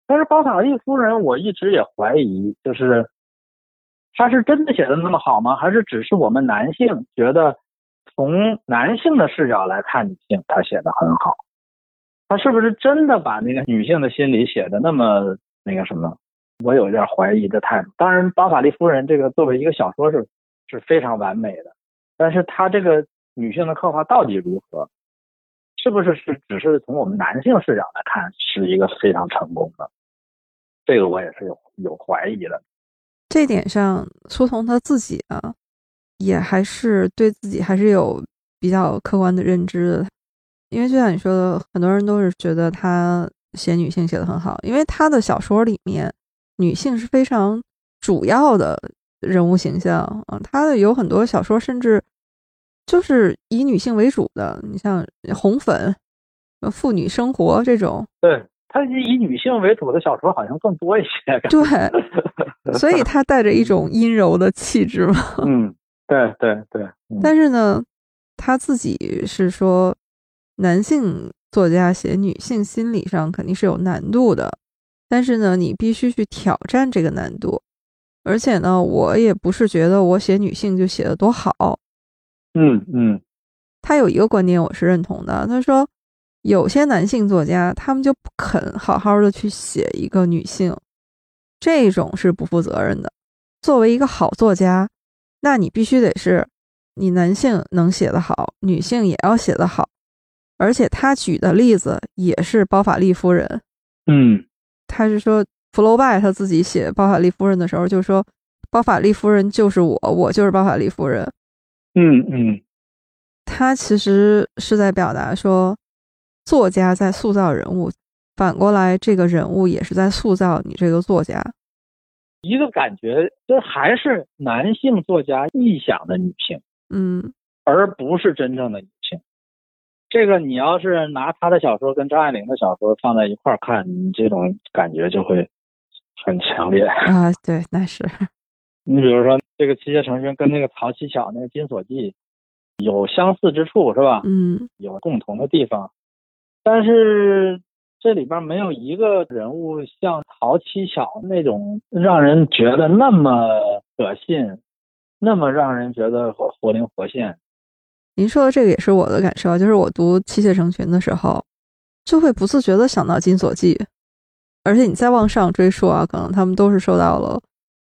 [SPEAKER 2] 但是包法利夫人，我一直也怀疑，就是他是真的写的那么好吗？还是只是我们男性觉得从男性的视角来看女性，他写的很好？他是不是真的把那个女性的心理写的那么那个什么？我有点怀疑的态度。当然，《巴法利夫人》这个作为一个小说是是非常完美的，但是他这个女性的刻画到底如何？是不是是只是从我们男性视角来看是一个非常成功的？这个我也是有有怀疑的。
[SPEAKER 1] 这点上，苏童他自己啊，也还是对自己还是有比较客观的认知的。因为就像你说的，很多人都是觉得他写女性写的很好，因为他的小说里面女性是非常主要的人物形象啊。他的有很多小说甚至就是以女性为主的，你像《红粉》《妇女生活》这种。
[SPEAKER 2] 对他以女性为主的小说好像更多一些。
[SPEAKER 1] 对，所以他带着一种阴柔的气质嘛。
[SPEAKER 2] 嗯，对对对。
[SPEAKER 1] 但是呢，他自己是说。男性作家写女性心理上肯定是有难度的，但是呢，你必须去挑战这个难度。而且呢，我也不是觉得我写女性就写的多好。
[SPEAKER 2] 嗯嗯，
[SPEAKER 1] 他有一个观点我是认同的，他说有些男性作家他们就不肯好好的去写一个女性，这种是不负责任的。作为一个好作家，那你必须得是你男性能写得好，女性也要写得好。而且他举的例子也是包法利夫人，
[SPEAKER 2] 嗯，
[SPEAKER 1] 他是说福楼拜他自己写包法利夫人的时候就说，包法利夫人就是我，我就是包法利夫人，
[SPEAKER 2] 嗯嗯，
[SPEAKER 1] 他其实是在表达说，作家在塑造人物，反过来这个人物也是在塑造你这个作家，
[SPEAKER 2] 一个感觉就还是男性作家臆想的女性，
[SPEAKER 1] 嗯，
[SPEAKER 2] 而不是真正的女性。这个你要是拿他的小说跟张爱玲的小说放在一块儿看，你这种感觉就会很强烈
[SPEAKER 1] 啊。对，那是。
[SPEAKER 2] 你比如说这个《妻妾成群》跟那个曹七巧那个《金锁记》有相似之处是吧？
[SPEAKER 1] 嗯，
[SPEAKER 2] 有共同的地方，但是这里边没有一个人物像陶七巧那种让人觉得那么可信，那么让人觉得活活灵活现。
[SPEAKER 1] 您说的这个也是我的感受，就是我读《妻妾成群》的时候，就会不自觉的想到《金锁记》，而且你再往上追溯啊，可能他们都是受到了《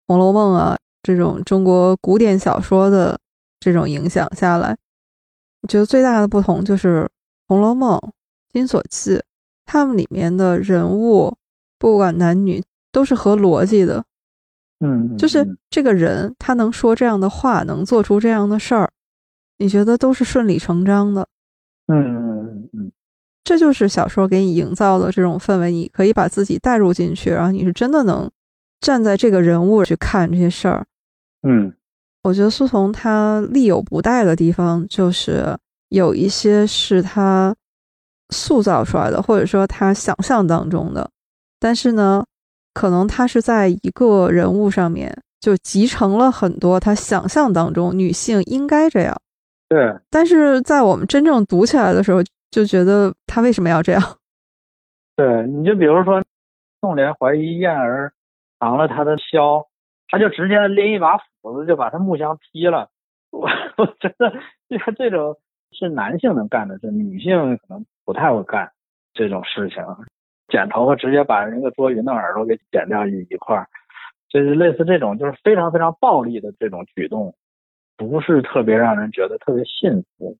[SPEAKER 1] 红楼梦》啊这种中国古典小说的这种影响下来。我觉得最大的不同就是《红楼梦》《金锁记》，他们里面的人物，不管男女，都是合逻辑的。
[SPEAKER 2] 嗯，
[SPEAKER 1] 就是这个人他能说这样的话，能做出这样的事儿。你觉得都是顺理成章的，
[SPEAKER 2] 嗯嗯嗯嗯，
[SPEAKER 1] 这就是小说给你营造的这种氛围，你可以把自己带入进去，然后你是真的能站在这个人物去看这些事儿。
[SPEAKER 2] 嗯，
[SPEAKER 1] 我觉得苏童他力有不逮的地方，就是有一些是他塑造出来的，或者说他想象当中的，但是呢，可能他是在一个人物上面就集成了很多他想象当中女性应该这样。
[SPEAKER 2] 对，
[SPEAKER 1] 但是在我们真正读起来的时候，就觉得他为什么要这样？
[SPEAKER 2] 对，你就比如说，宋濂怀疑燕儿藏了他的箫，他就直接拎一把斧子就把他木箱劈了。我我觉得这这种是男性能干的事，女性可能不太会干这种事情。剪头发直接把人家多云的耳朵给剪掉一一块儿，就是类似这种，就是非常非常暴力的这种举动。不是特别让人觉得特别幸福。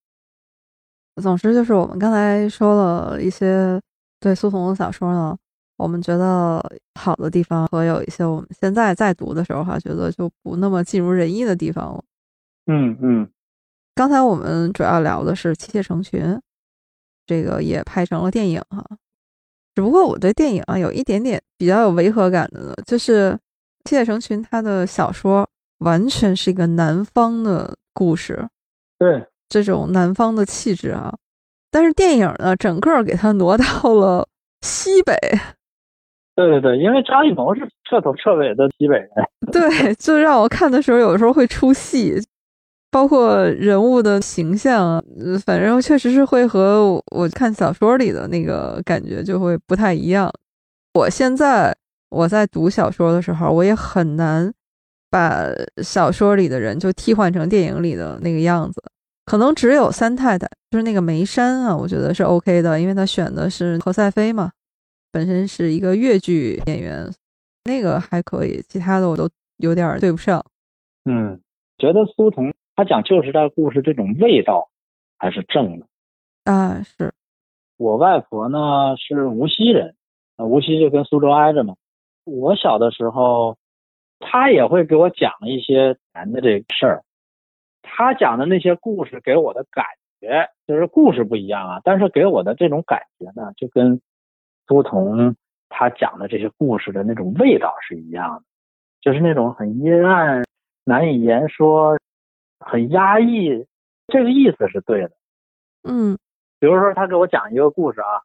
[SPEAKER 1] 总之，就是我们刚才说了一些对苏童的小说呢，我们觉得好的地方和有一些我们现在在读的时候哈，觉得就不那么尽如人意的地方了。
[SPEAKER 2] 嗯嗯。
[SPEAKER 1] 刚才我们主要聊的是《妻妾成群》，这个也拍成了电影哈。只不过我对电影啊有一点点比较有违和感的呢，就是《妻妾成群》他的小说。完全是一个南方的故事，
[SPEAKER 2] 对
[SPEAKER 1] 这种南方的气质啊。但是电影呢，整个给它挪到了西北，
[SPEAKER 2] 对对对，因为张艺谋是彻头彻尾的西北人。
[SPEAKER 1] 对，就让我看的时候，有的时候会出戏，包括人物的形象，反正确实是会和我看小说里的那个感觉就会不太一样。我现在我在读小说的时候，我也很难把小说里的人就替换成电影里的那个样子。可能只有三太太，就是那个梅山啊，我觉得是 OK 的，因为他选的是何赛飞嘛，本身是一个越剧演员，那个还可以，其他的我都有点对不上。
[SPEAKER 2] 嗯，觉得苏童他讲旧时代故事这种味道还是正的
[SPEAKER 1] 啊。是
[SPEAKER 2] 我外婆呢是无锡人，无锡就跟苏州挨着嘛。我小的时候，她也会给我讲一些难的这个事儿。他讲的那些故事给我的感觉，就是故事不一样啊，但是给我的这种感觉呢，就跟苏童他讲的这些故事的那种味道是一样的，就是那种很阴暗、难以言说、很压抑，这个意思是对的。
[SPEAKER 1] 嗯，
[SPEAKER 2] 比如说他给我讲一个故事啊，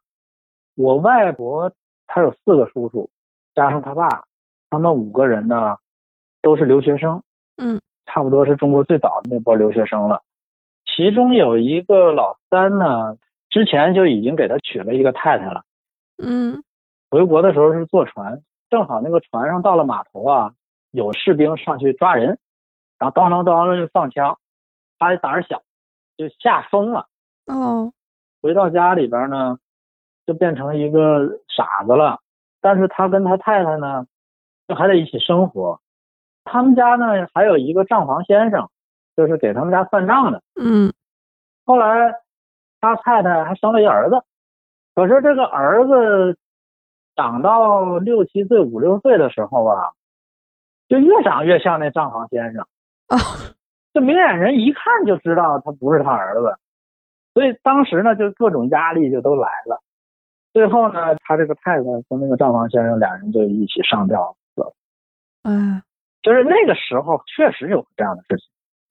[SPEAKER 2] 我外婆她有四个叔叔，加上他爸，他们五个人呢都是留学生。
[SPEAKER 1] 嗯。
[SPEAKER 2] 差不多是中国最早的那波留学生了，其中有一个老三呢，之前就已经给他娶了一个太太了。
[SPEAKER 1] 嗯，
[SPEAKER 2] 回国的时候是坐船，正好那个船上到了码头啊，有士兵上去抓人，然后当当当当就放枪，他胆儿小，就吓疯了。
[SPEAKER 1] 哦，
[SPEAKER 2] 回到家里边呢，就变成一个傻子了。但是他跟他太太呢，就还得一起生活。他们家呢还有一个账房先生，就是给他们家算账的。
[SPEAKER 1] 嗯，
[SPEAKER 2] 后来他太太还生了一儿子，可是这个儿子长到六七岁、五六岁的时候吧，就越长越像那账房先生。
[SPEAKER 1] 啊，
[SPEAKER 2] 这明眼人一看就知道他不是他儿子，所以当时呢就各种压力就都来了。最后呢，他这个太太和那个账房先生俩人就一起上吊死了。
[SPEAKER 1] 哎。
[SPEAKER 2] 就是那个时候确实有这样的事情，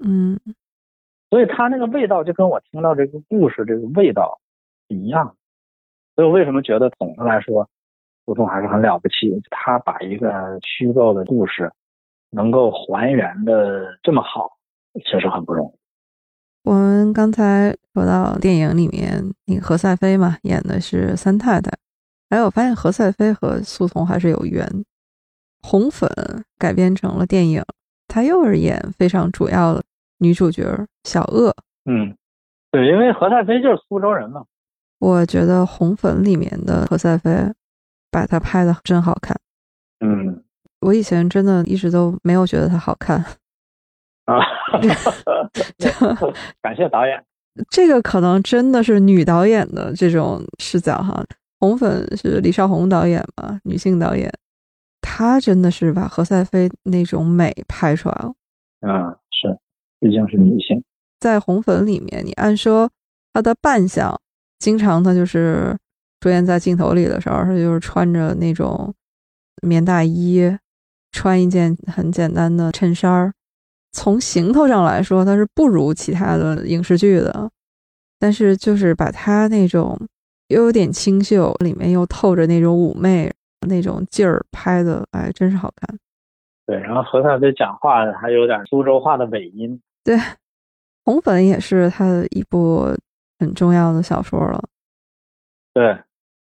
[SPEAKER 1] 嗯，
[SPEAKER 2] 所以他那个味道就跟我听到这个故事这个味道一样，所以我为什么觉得总的来说，胡同还是很了不起，他把一个虚构的故事能够还原的这么好，确实很不容易。
[SPEAKER 1] 我们刚才说到电影里面那个何赛飞嘛，演的是三太太，哎，我发现何赛飞和苏童还是有缘。红粉改编成了电影，她又是演非常主要的女主角小鄂。
[SPEAKER 2] 嗯，对，因为何赛飞就是苏州人嘛。
[SPEAKER 1] 我觉得红粉里面的何赛飞，把她拍的真好看。
[SPEAKER 2] 嗯，
[SPEAKER 1] 我以前真的一直都没有觉得她好看。
[SPEAKER 2] 啊，感谢导演。
[SPEAKER 1] 这个可能真的是女导演的这种视角哈。红粉是李少红导演嘛，女性导演。她真的是把何赛飞那种美拍出来了，
[SPEAKER 2] 啊，是，毕竟是女性，
[SPEAKER 1] 在红粉里面，你按说她的扮相，经常她就是出现在镜头里的时候，她就是穿着那种棉大衣，穿一件很简单的衬衫儿，从行头上来说，它是不如其他的影视剧的，但是就是把她那种又有点清秀，里面又透着那种妩媚。那种劲儿拍的，哎，真是好看。
[SPEAKER 2] 对，然后何赛飞讲话还有点苏州话的尾音。
[SPEAKER 1] 对，红粉也是他的一部很重要的小说了。
[SPEAKER 2] 对，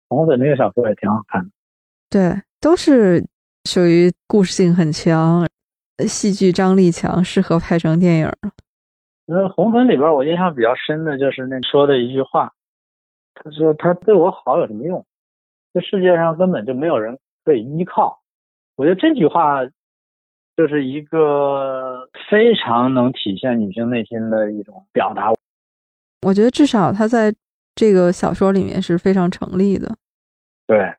[SPEAKER 2] 红粉那个小说也挺好看的。
[SPEAKER 1] 对，都是属于故事性很强、戏剧张力强，适合拍成电影。
[SPEAKER 2] 那红粉里边我印象比较深的就是那说的一句话，他说：“他对我好有什么用？”这世界上根本就没有人可以依靠，我觉得这句话就是一个非常能体现女性内心的一种表达。
[SPEAKER 1] 我觉得至少他在这个小说里面是非常成立的。
[SPEAKER 2] 对，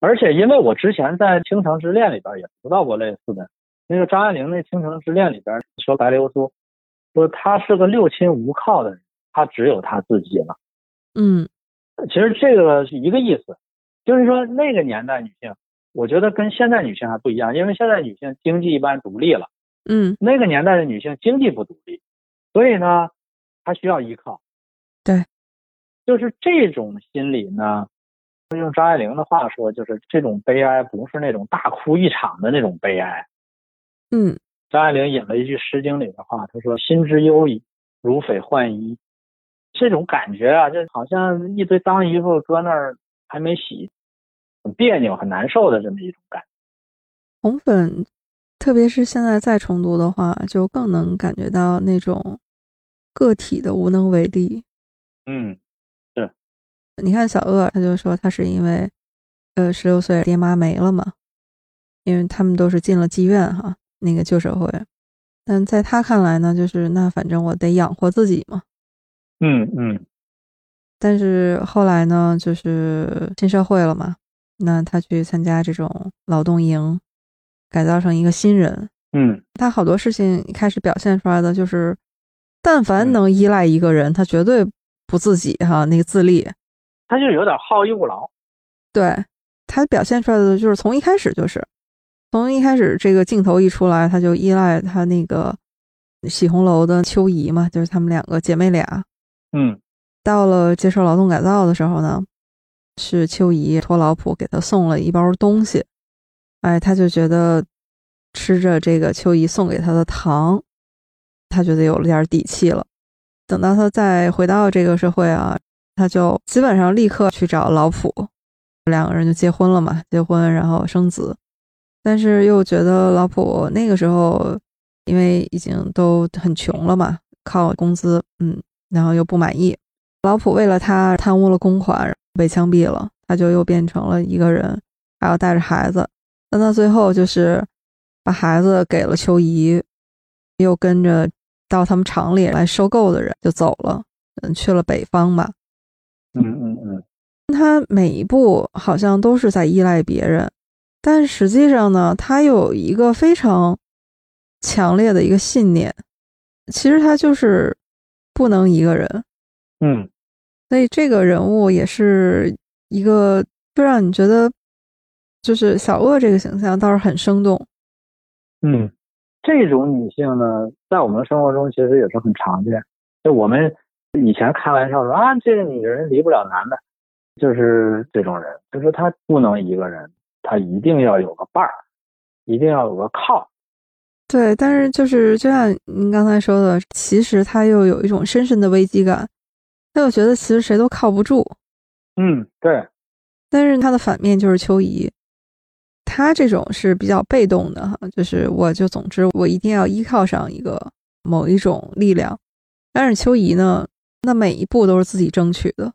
[SPEAKER 2] 而且因为我之前在《倾城之恋》里边也读到过类似的，那个张爱玲那《倾城之恋》里边说白流苏，说她是个六亲无靠的人，她只有她自己了。
[SPEAKER 1] 嗯，
[SPEAKER 2] 其实这个是一个意思。就是说，那个年代女性，我觉得跟现在女性还不一样，因为现在女性经济一般独立了，
[SPEAKER 1] 嗯，
[SPEAKER 2] 那个年代的女性经济不独立，所以呢，她需要依靠。
[SPEAKER 1] 对，
[SPEAKER 2] 就是这种心理呢，用张爱玲的话说，就是这种悲哀不是那种大哭一场的那种悲哀。
[SPEAKER 1] 嗯，
[SPEAKER 2] 张爱玲引了一句《诗经》里的话，她说：“心之忧矣，如匪患衣。”这种感觉啊，就好像一堆脏衣服搁那儿还没洗，很别扭、很难受的这么一种感觉。
[SPEAKER 1] 红粉，特别是现在在重读的话，就更能感觉到那种个体的无能为力。
[SPEAKER 2] 嗯，
[SPEAKER 1] 是。你看小鄂，他就说他是因为，呃，十六岁爹妈没了嘛，因为他们都是进了妓院哈，那个旧社会。但在他看来呢，就是那反正我得养活自己嘛。
[SPEAKER 2] 嗯嗯。
[SPEAKER 1] 但是后来呢，就是进社会了嘛，那他去参加这种劳动营。改造成一个新人，
[SPEAKER 2] 嗯，
[SPEAKER 1] 他好多事情一开始表现出来的就是，但凡能依赖一个人，他绝对不自己哈，那个自立，
[SPEAKER 2] 他就有点好逸恶劳。
[SPEAKER 1] 对他表现出来的就是从一开始就是，从一开始这个镜头一出来，他就依赖他那个喜红楼的秋怡嘛，就是他们两个姐妹俩。
[SPEAKER 2] 嗯，
[SPEAKER 1] 到了接受劳动改造的时候呢，是秋怡托老普给他送了一包东西。哎，他就觉得吃着这个秋怡送给他的糖，他觉得有了点底气了。等到他再回到这个社会啊，他就基本上立刻去找老普，两个人就结婚了嘛，结婚然后生子。但是又觉得老普那个时候，因为已经都很穷了嘛，靠工资，嗯，然后又不满意。老普为了他贪污了公款，被枪毙了，他就又变成了一个人，还要带着孩子。那到最后就是把孩子给了秋怡，又跟着到他们厂里来收购的人就走了，嗯，去了北方吧。
[SPEAKER 2] 嗯嗯嗯，
[SPEAKER 1] 他每一步好像都是在依赖别人，但实际上呢，他有一个非常强烈的一个信念，其实他就是不能一个人。
[SPEAKER 2] 嗯，
[SPEAKER 1] 所以这个人物也是一个，就让你觉得。就是小恶这个形象倒是很生动，
[SPEAKER 2] 嗯，这种女性呢，在我们生活中其实也是很常见。就我们以前开玩笑说啊，这个女人离不了男的，就是这种人，就是她不能一个人，她一定要有个伴儿，一定要有个靠。
[SPEAKER 1] 对，但是就是就像您刚才说的，其实她又有一种深深的危机感，她又觉得其实谁都靠不住。
[SPEAKER 2] 嗯，对。
[SPEAKER 1] 但是她的反面就是秋怡。他这种是比较被动的哈，就是我就总之我一定要依靠上一个某一种力量，但是秋怡呢，那每一步都是自己争取的。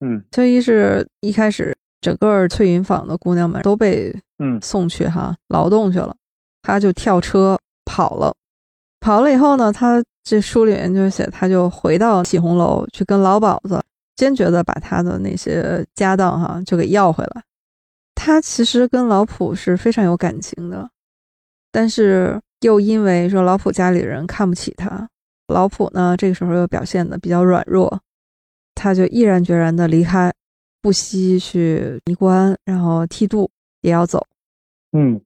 [SPEAKER 2] 嗯，
[SPEAKER 1] 秋怡是一开始整个翠云坊的姑娘们都被
[SPEAKER 2] 嗯
[SPEAKER 1] 送去哈劳动去了，她就跳车跑了，跑了以后呢，他这书里面就写他就回到喜红楼去跟老鸨子坚决的把他的那些家当哈就给要回来。他其实跟老普是非常有感情的，但是又因为说老普家里人看不起他，老普呢这个时候又表现的比较软弱，他就毅然决然的离开，不惜去离官，然后剃度也要走。
[SPEAKER 2] 嗯，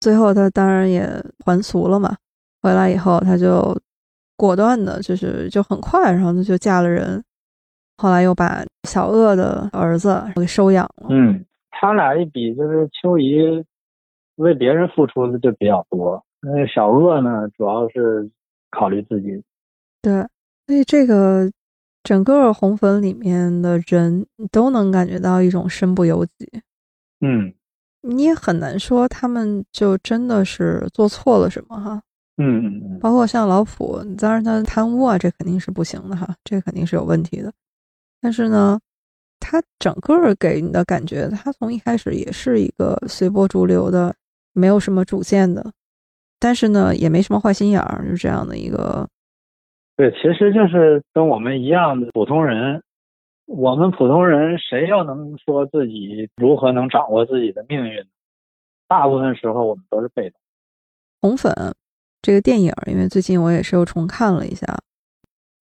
[SPEAKER 1] 最后他当然也还俗了嘛，回来以后他就果断的，就是就很快，然后他就嫁了人，后来又把小鄂的儿子给收养了。
[SPEAKER 2] 嗯。他俩一比，就是秋怡为别人付出的就比较多，那小鄂呢，主要是考虑自己。
[SPEAKER 1] 对，所以这个整个红粉里面的人都能感觉到一种身不由己。
[SPEAKER 2] 嗯，
[SPEAKER 1] 你也很难说他们就真的是做错了什么哈。
[SPEAKER 2] 嗯嗯嗯。
[SPEAKER 1] 包括像老普，当然他贪污啊，这肯定是不行的哈，这肯定是有问题的。但是呢。他整个给你的感觉，他从一开始也是一个随波逐流的，没有什么主见的，但是呢，也没什么坏心眼儿，就这样的一个。
[SPEAKER 2] 对，其实就是跟我们一样的普通人。我们普通人谁又能说自己如何能掌握自己的命运？大部分时候我们都是被动。
[SPEAKER 1] 红粉这个电影，因为最近我也是又重看了一下，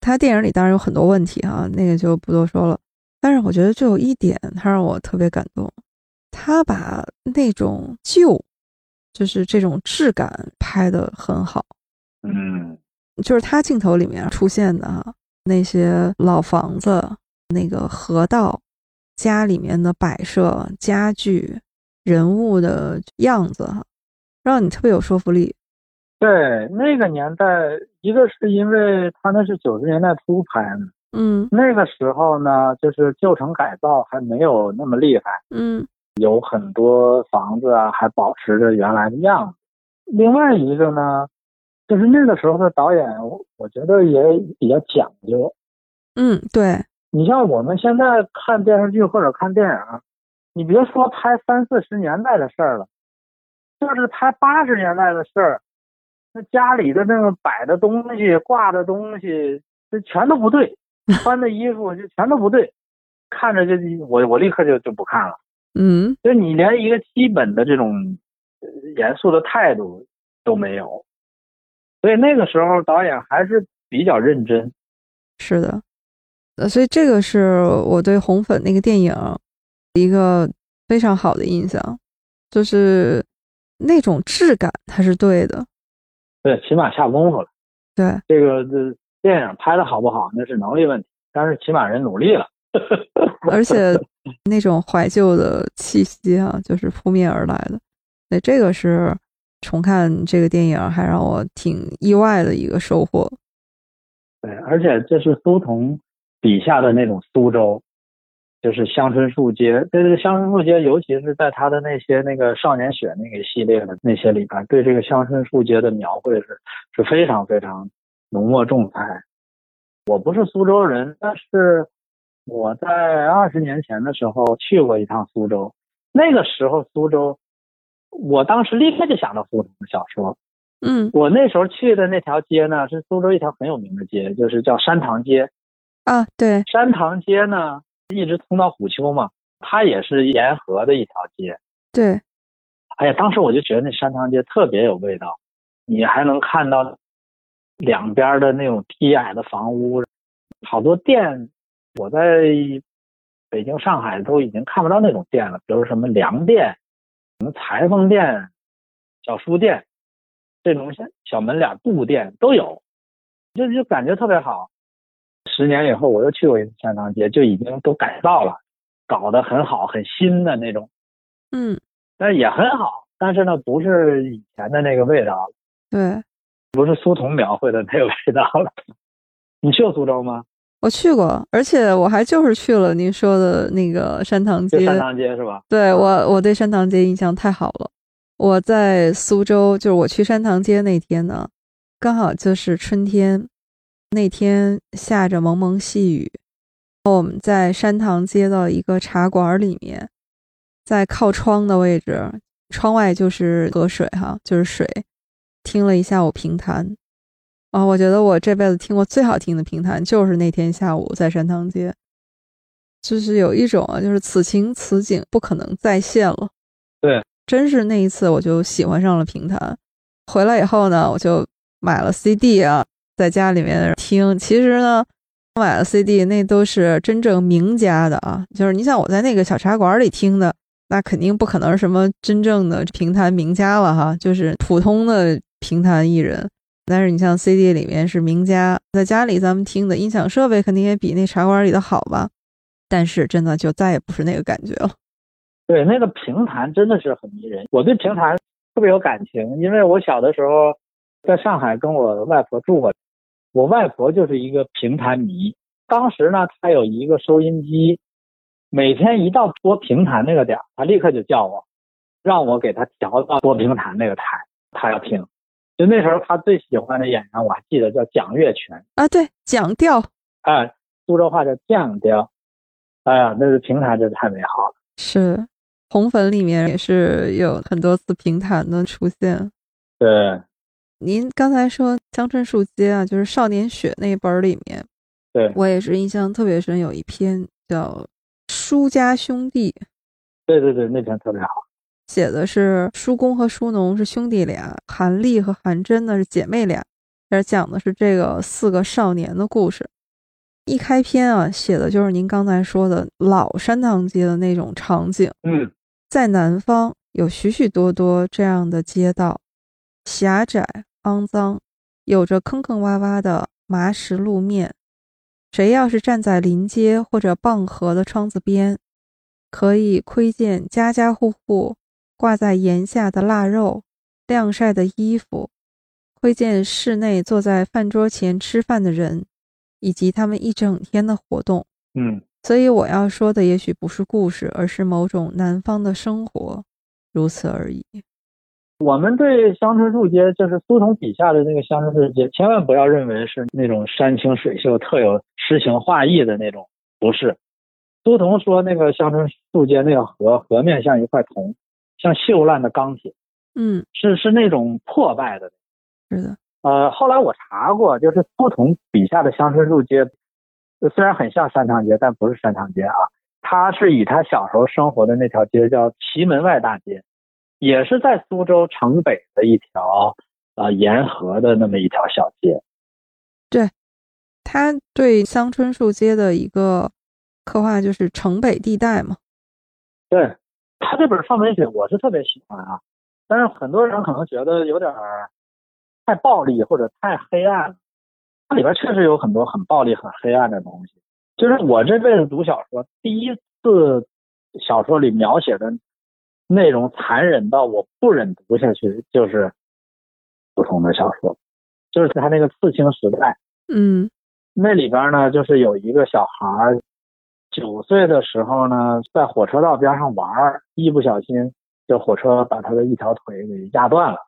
[SPEAKER 1] 他电影里当然有很多问题哈，那个就不多说了。但是我觉得就有一点，他让我特别感动，他把那种旧，就是这种质感拍得很好。
[SPEAKER 2] 嗯，
[SPEAKER 1] 就是他镜头里面出现的那些老房子、那个河道，家里面的摆设、家具、人物的样子，哈，让你特别有说服力。
[SPEAKER 2] 对，那个年代，一个是因为他那是九十年代初拍的，
[SPEAKER 1] 嗯
[SPEAKER 2] 那个时候呢，就是旧城改造还没有那么厉害，
[SPEAKER 1] 嗯
[SPEAKER 2] 有很多房子啊还保持着原来的样子。另外一个呢，就是那个时候的导演，我我觉得也比较讲究。
[SPEAKER 1] 嗯，对，
[SPEAKER 2] 你像我们现在看电视剧或者看电影，你别说拍三四十年代的事儿了，就是拍八十年代的事儿，那家里的那个摆的东西、挂的东西，这全都不对，穿的衣服就全都不对，看着就我我立刻就就不看了。
[SPEAKER 1] 嗯
[SPEAKER 2] 就你连一个基本的这种呃严肃的态度都没有，所以那个时候导演还是比较认真。
[SPEAKER 1] 是的，呃，所以这个是我对红粉那个电影一个非常好的印象，就是那种质感它是对的，
[SPEAKER 2] 对，起码下功夫了。
[SPEAKER 1] 对，
[SPEAKER 2] 这个这电影拍的好不好那是能力问题，但是起码人努力了。
[SPEAKER 1] 而且那种怀旧的气息啊，就是扑面而来的。那这个是重看这个电影还让我挺意外的一个收获。
[SPEAKER 2] 对，而且这是苏童笔下的那种苏州，就是乡村树街。这个乡村树街，尤其是在他的那些那个少年雪那个系列的那些里边，对这个乡村树街的描绘是是非常非常浓墨重彩。我不是苏州人，但是我在二十年前的时候去过一趟苏州，那个时候苏州，我当时立刻就想到苏童的小说。
[SPEAKER 1] 嗯
[SPEAKER 2] 我那时候去的那条街呢，是苏州一条很有名的街，就是叫山塘街。
[SPEAKER 1] 啊，对，
[SPEAKER 2] 山塘街呢，一直通到虎丘嘛，它也是沿河的一条街。
[SPEAKER 1] 对，
[SPEAKER 2] 哎呀，当时我就觉得那山塘街特别有味道，你还能看到两边的那种低矮的房屋，好多店，我在北京、上海都已经看不到那种店了，比如什么粮店、什么裁缝店、小书店，这种小小门脸布店都有，就就感觉特别好。十年以后，我又去过一次山塘街，就已经都改造了，搞得很好、很新的那种，
[SPEAKER 1] 嗯
[SPEAKER 2] 但是也很好。但是呢，不是以前的那个味道了，
[SPEAKER 1] 对，
[SPEAKER 2] 不是苏童描绘的那个味道了。你去过苏州吗？
[SPEAKER 1] 我去过，而且我还就是去了您说的那个山塘街。
[SPEAKER 2] 山塘街是吧？
[SPEAKER 1] 对我，我对山塘街印象太好了。我在苏州，就是我去山塘街那天呢，刚好就是春天，那天下着蒙蒙细雨。我们在山塘街的一个茶馆里面，在靠窗的位置，窗外就是河水哈，就是水，听了一下午评弹。啊，我觉得我这辈子听过最好听的评弹，就是那天下午在山塘街，就是有一种啊，就是此情此景不可能再现了。
[SPEAKER 2] 对，
[SPEAKER 1] 真是那一次我就喜欢上了评弹。回来以后呢，我就买了 CD 啊，在家里面听。其实呢，买了 CD 那都是真正名家的啊，就是你想我在那个小茶馆里听的，那肯定不可能是什么真正的评弹名家了哈，就是普通的评弹艺人。但是你像 CD 里面是名家，在家里咱们听的音响设备肯定也比那茶馆里的好吧？但是真的就再也不是那个感觉了。
[SPEAKER 2] 对，那个评弹真的是很迷人。我对评弹特别有感情，因为我小的时候在上海跟我外婆住过，我外婆就是一个评弹迷。当时呢，她有一个收音机，每天一到播评弹那个点儿，她立刻就叫我，让我给她调到播评弹那个台，她要听。就那时候，他最喜欢的演员我还记得叫蒋月泉，
[SPEAKER 1] 啊，对，蒋调
[SPEAKER 2] 哎，苏州话叫蒋调。哎呀，那是评弹真是太美好了。
[SPEAKER 1] 是红粉里面也是有很多次评弹的出现。
[SPEAKER 2] 对
[SPEAKER 1] 您刚才说香椿树街啊，就是少年雪那本儿里面，
[SPEAKER 2] 对
[SPEAKER 1] 我也是印象特别深，有一篇叫《舒家兄弟》，
[SPEAKER 2] 对对对，那篇特别好。
[SPEAKER 1] 写的是叔公和叔农是兄弟俩，韩立和韩真呢是姐妹俩，这讲的是这个四个少年的故事。一开篇啊，写的就是您刚才说的老山塘街的那种场景。
[SPEAKER 2] 嗯，
[SPEAKER 1] 在南方有许许多多这样的街道，狭窄、肮脏，有着坑坑洼洼的麻石路面。谁要是站在临街或者傍河的窗子边，可以窥见家家户户挂在檐下的腊肉、晾晒的衣服，窥见室内坐在饭桌前吃饭的人，以及他们一整天的活动。
[SPEAKER 2] 嗯，
[SPEAKER 1] 所以我要说的也许不是故事，而是某种南方的生活，如此而已。
[SPEAKER 2] 我们对乡村树街，就是苏童笔下的那个乡村树街，千万不要认为是那种山清水秀、特有诗情画意的那种，不是。苏童说那个乡村树街那个河，河面像一块铜，像锈烂的钢铁，
[SPEAKER 1] 嗯，
[SPEAKER 2] 是是那种破败的。
[SPEAKER 1] 是的，
[SPEAKER 2] 呃，后来我查过，就是不同笔下的乡村树街，虽然很像山塘街，但不是山塘街啊。他是以他小时候生活的那条街叫祁门外大街。也是在苏州城北的一条呃沿河的那么一条小街，
[SPEAKER 1] 对，他对乡村树街的一个刻画就是城北地带嘛。
[SPEAKER 2] 对他这本范文写我是特别喜欢啊，但是很多人可能觉得有点太暴力或者太黑暗，它里边确实有很多很暴力很黑暗的东西。就是我这辈子读小说，第一次小说里描写的。内容残忍到我不忍读下去，就是不同的小说，就是他那个刺青时代，
[SPEAKER 1] 嗯，
[SPEAKER 2] 那里边呢，就是有一个小孩九岁的时候呢，在火车道边上玩，一不小心，这火车把他的一条腿给压断了，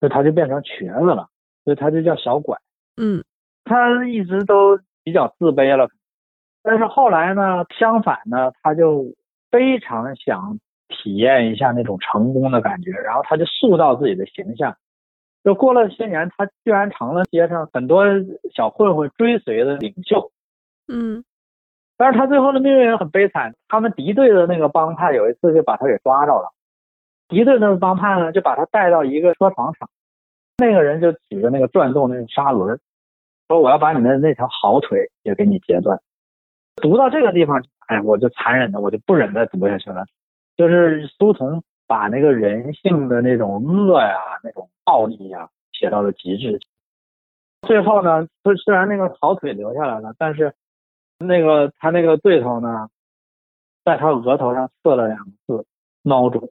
[SPEAKER 2] 所以他就变成瘸子了，所以他就叫小拐，
[SPEAKER 1] 嗯，
[SPEAKER 2] 他一直都比较自卑了，但是后来呢，相反呢，他就非常想。体验一下那种成功的感觉，然后他就塑造自己的形象。就过了些年，他居然成了街上很多小混混追随的领袖。
[SPEAKER 1] 嗯，
[SPEAKER 2] 但是他最后的命运很悲惨。他们敌对的那个帮派有一次就把他给抓着了。敌对那个帮派呢，就把他带到一个车床厂，那个人就举着那个转动那个砂轮，说我要把你的那条好腿也给你截断。读到这个地方，哎，我就残忍的，我就不忍再读下去了。就是苏童把那个人性的那种恶呀、那种暴力呀写到了极致。最后呢，虽虽然那个好腿留下来了，但是那个他那个对头呢，在他额头上刺了两个字“孬种”，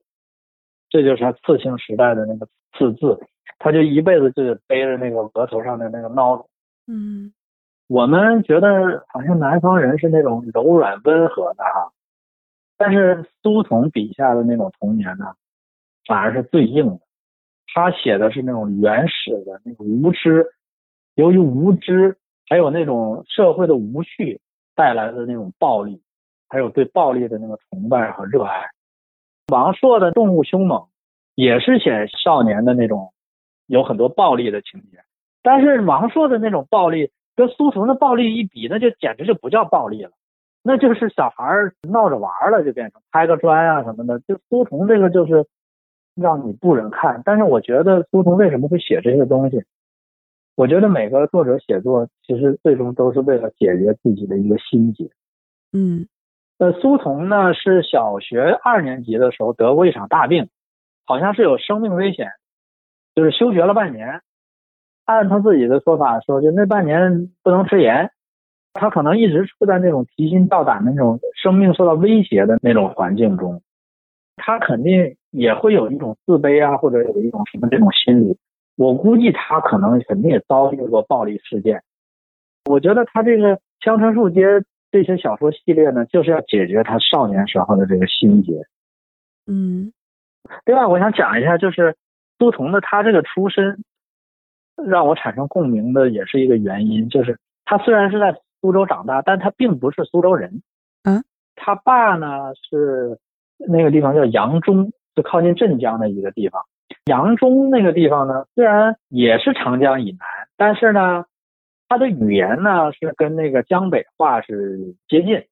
[SPEAKER 2] 这就是他刺青时代的那个刺字。他就一辈子就得背着那个额头上的那个孬种。
[SPEAKER 1] 嗯，
[SPEAKER 2] 我们觉得好像南方人是那种柔软温和的哈。但是苏童笔下的那种童年呢，反而是最硬的。他写的是那种原始的那种无知，由于无知，还有那种社会的无序带来的那种暴力，还有对暴力的那个崇拜和热爱。王朔的《动物凶猛》也是写少年的那种有很多暴力的情节，但是王朔的那种暴力跟苏童的暴力一比，那就简直就不叫暴力了。那就是小孩闹着玩了，就变成拍个砖啊什么的。就苏童这个就是让你不忍看。但是我觉得苏童为什么会写这些东西？我觉得每个作者写作其实最终都是为了解决自己的一个心结。
[SPEAKER 1] 嗯，
[SPEAKER 2] 呃，苏童呢是小学二年级的时候得过一场大病，好像是有生命危险，就是休学了半年。按他自己的说法说，就那半年不能吃盐。他可能一直处在那种提心吊胆的那种生命受到威胁的那种环境中，他肯定也会有一种自卑啊，或者有一种什么这种心理。我估计他可能肯定也遭遇过暴力事件。我觉得他这个《乡村树街》这些小说系列呢，就是要解决他少年时候的这个心结。
[SPEAKER 1] 嗯。
[SPEAKER 2] 另外，我想讲一下，就是苏童的他这个出身，让我产生共鸣的也是一个原因，就是他虽然是在。苏州长大，但他并不是苏州人。
[SPEAKER 1] 嗯，
[SPEAKER 2] 他爸呢是那个地方叫扬中，就靠近镇江的一个地方。扬中那个地方呢，虽然也是长江以南，但是呢，他的语言呢是跟那个江北话是接近。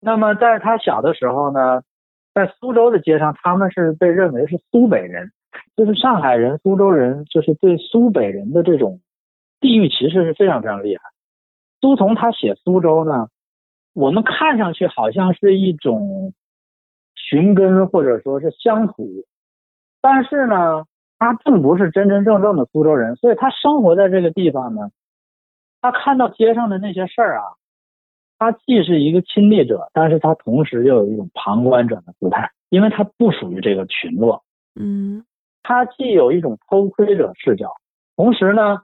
[SPEAKER 2] 那么在他小的时候呢，在苏州的街上，他们是被认为是苏北人，就是上海人、苏州人，就是对苏北人的这种地域歧视是非常非常厉害。苏童他写苏州呢，我们看上去好像是一种寻根或者说是乡土，但是呢，他并不是真真正正的苏州人，所以他生活在这个地方呢，他看到街上的那些事儿啊，他既是一个亲历者，但是他同时又有一种旁观者的姿态，因为他不属于这个群落。
[SPEAKER 1] 嗯
[SPEAKER 2] 他既有一种偷窥者视角，同时呢，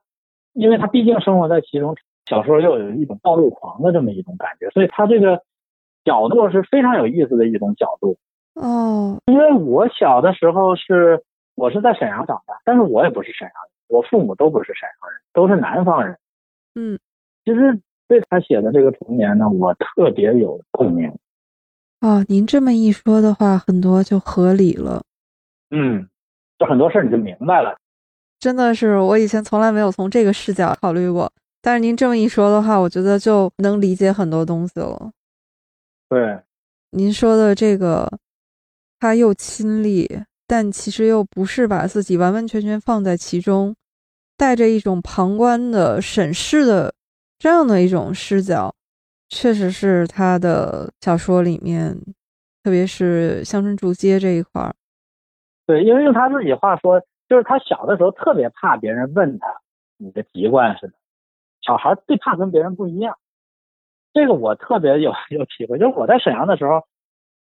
[SPEAKER 2] 因为他毕竟生活在其中，小时候又有一种暴露狂的这么一种感觉，所以他这个角度是非常有意思的一种角度。
[SPEAKER 1] 哦，
[SPEAKER 2] 因为我小的时候是我是在沈阳长大，但是我也不是沈阳人，我父母都不是沈阳人，都是南方人。
[SPEAKER 1] 嗯
[SPEAKER 2] 其实对他写的这个童年呢，我特别有共鸣。
[SPEAKER 1] 哦，您这么一说的话，很多就合理了。
[SPEAKER 2] 嗯，就很多事儿你就明白了。
[SPEAKER 1] 真的是我以前从来没有从这个视角考虑过，但是您这么一说的话，我觉得就能理解很多东西了。
[SPEAKER 2] 对，
[SPEAKER 1] 您说的这个，他又亲历，但其实又不是把自己完完全全放在其中，带着一种旁观的审视的这样的一种视角，确实是他的小说里面，特别是乡村住街这一块儿。
[SPEAKER 2] 对，因为用他自己话说，就是他小的时候特别怕别人问他你的籍贯是的，小孩最怕跟别人不一样。这个我特别有有体会，就是我在沈阳的时候，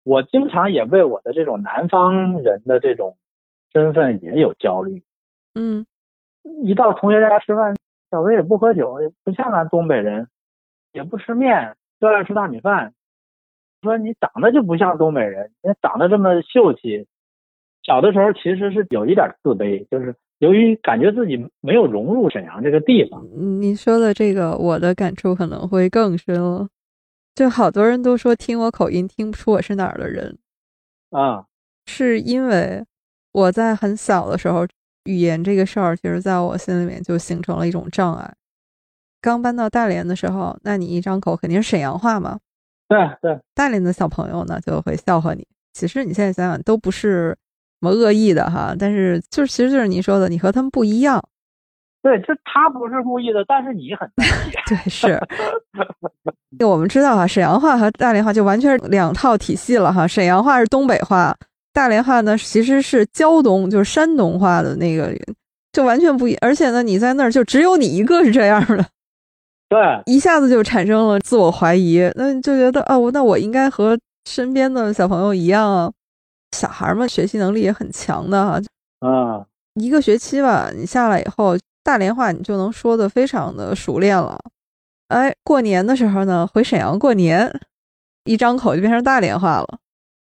[SPEAKER 2] 我经常也为我的这种南方人的这种身份也有焦虑。
[SPEAKER 1] 嗯
[SPEAKER 2] 一到同学家吃饭，小薇也不喝酒，也不像咱东北人，也不吃面，就爱吃大米饭。说你长得就不像东北人，你长得这么秀气。小的时候其实是有一点自卑，就是由于感觉自己没有融入沈阳这个地方。
[SPEAKER 1] 你说的这个，我的感触可能会更深了。就好多人都说听我口音听不出我是哪儿的人，
[SPEAKER 2] 啊，
[SPEAKER 1] 是因为我在很小的时候，语言这个事儿，其实在我心里面就形成了一种障碍。刚搬到大连的时候，那你一张口肯定是沈阳话嘛，
[SPEAKER 2] 对对，
[SPEAKER 1] 大连的小朋友呢就会笑话你。其实你现在想想，都不是什么恶意的哈，但是就是其实就是你说的，你和他们不一样。
[SPEAKER 2] 对，这他不是故意的，但是你很。
[SPEAKER 1] 对，是。我们知道哈，沈阳话和大连话就完全是两套体系了哈。沈阳话是东北话，大连话呢其实是胶东，就是山东话的那个，就完全不一。而且呢，你在那儿就只有你一个是这样的，
[SPEAKER 2] 对，
[SPEAKER 1] 一下子就产生了自我怀疑，那就觉得哦，那我应该和身边的小朋友一样啊。小孩嘛学习能力也很强的哈，
[SPEAKER 2] 啊，
[SPEAKER 1] 一个学期吧，你下来以后，大连话你就能说的非常的熟练了。哎，过年的时候呢，回沈阳过年，一张口就变成大连话了。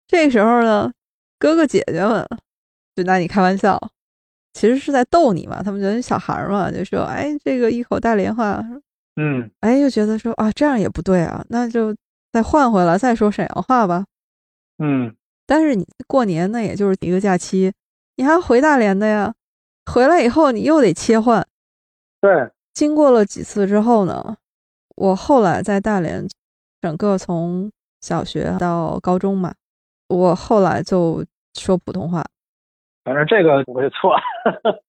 [SPEAKER 1] 这时候呢，哥哥姐姐们就拿你开玩笑，其实是在逗你嘛。他们觉得你小孩嘛，就说：“哎，这个一口大连话。
[SPEAKER 2] 嗯”
[SPEAKER 1] 哎，又觉得说啊，这样也不对啊，那就再换回来，再说沈阳话吧。
[SPEAKER 2] 嗯，
[SPEAKER 1] 但是你过年那，也就是一个假期，你还回大连的呀。回来以后，你又得切换。
[SPEAKER 2] 对，
[SPEAKER 1] 经过了几次之后呢，我后来在大连，整个从小学到高中嘛，我后来就说普通话。
[SPEAKER 2] 反正这个不会错。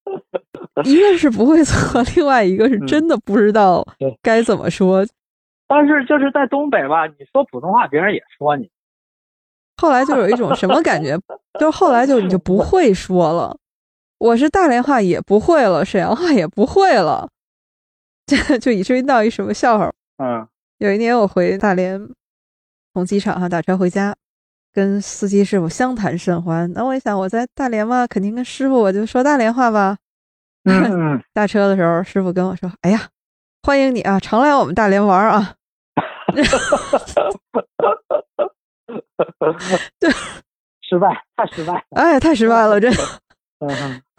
[SPEAKER 1] 一个是不会错，另外一个是真的不知道该怎么说。
[SPEAKER 2] 但是就是在东北吧，你说普通话，别人也说你。
[SPEAKER 1] 后来就有一种什么感觉，就是后来就你就不会说了。我是大连话也不会了，沈阳话也不会了，这就以至于闹一什么笑话。
[SPEAKER 2] 嗯
[SPEAKER 1] 有一年我回大连，从机场上打车回家，跟司机师傅相谈甚欢。那我一想，我在大连嘛，肯定跟师傅我就说大连话吧。
[SPEAKER 2] 嗯嗯，
[SPEAKER 1] 下车的时候，师傅跟我说：“哎呀，欢迎你啊，常来我们大连玩儿啊。对，
[SPEAKER 2] 失败，太失败了。”
[SPEAKER 1] 哎，太失败了，这
[SPEAKER 2] 嗯哼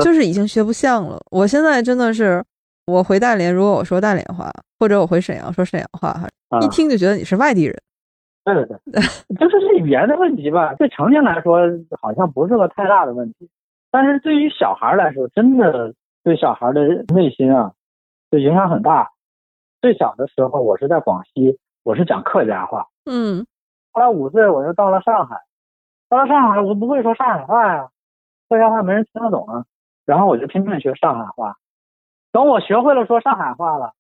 [SPEAKER 1] 就是已经学不像了。我现在真的是，我回大连，如果我说大连话，或者我回沈阳说沈阳话，一听就觉得你是外地人。
[SPEAKER 2] 对对对，就是这语言的问题吧，对成年来说好像不是个太大的问题，但是对于小孩来说，真的对小孩的内心啊，就影响很大。最小的时候，我是在广西，我是讲客家话。
[SPEAKER 1] 嗯
[SPEAKER 2] 后来五岁我就到了上海，到了上海我不会说上海话呀，客家话没人听得懂啊，然后我就拼命学上海话。等我学会了说上海话了，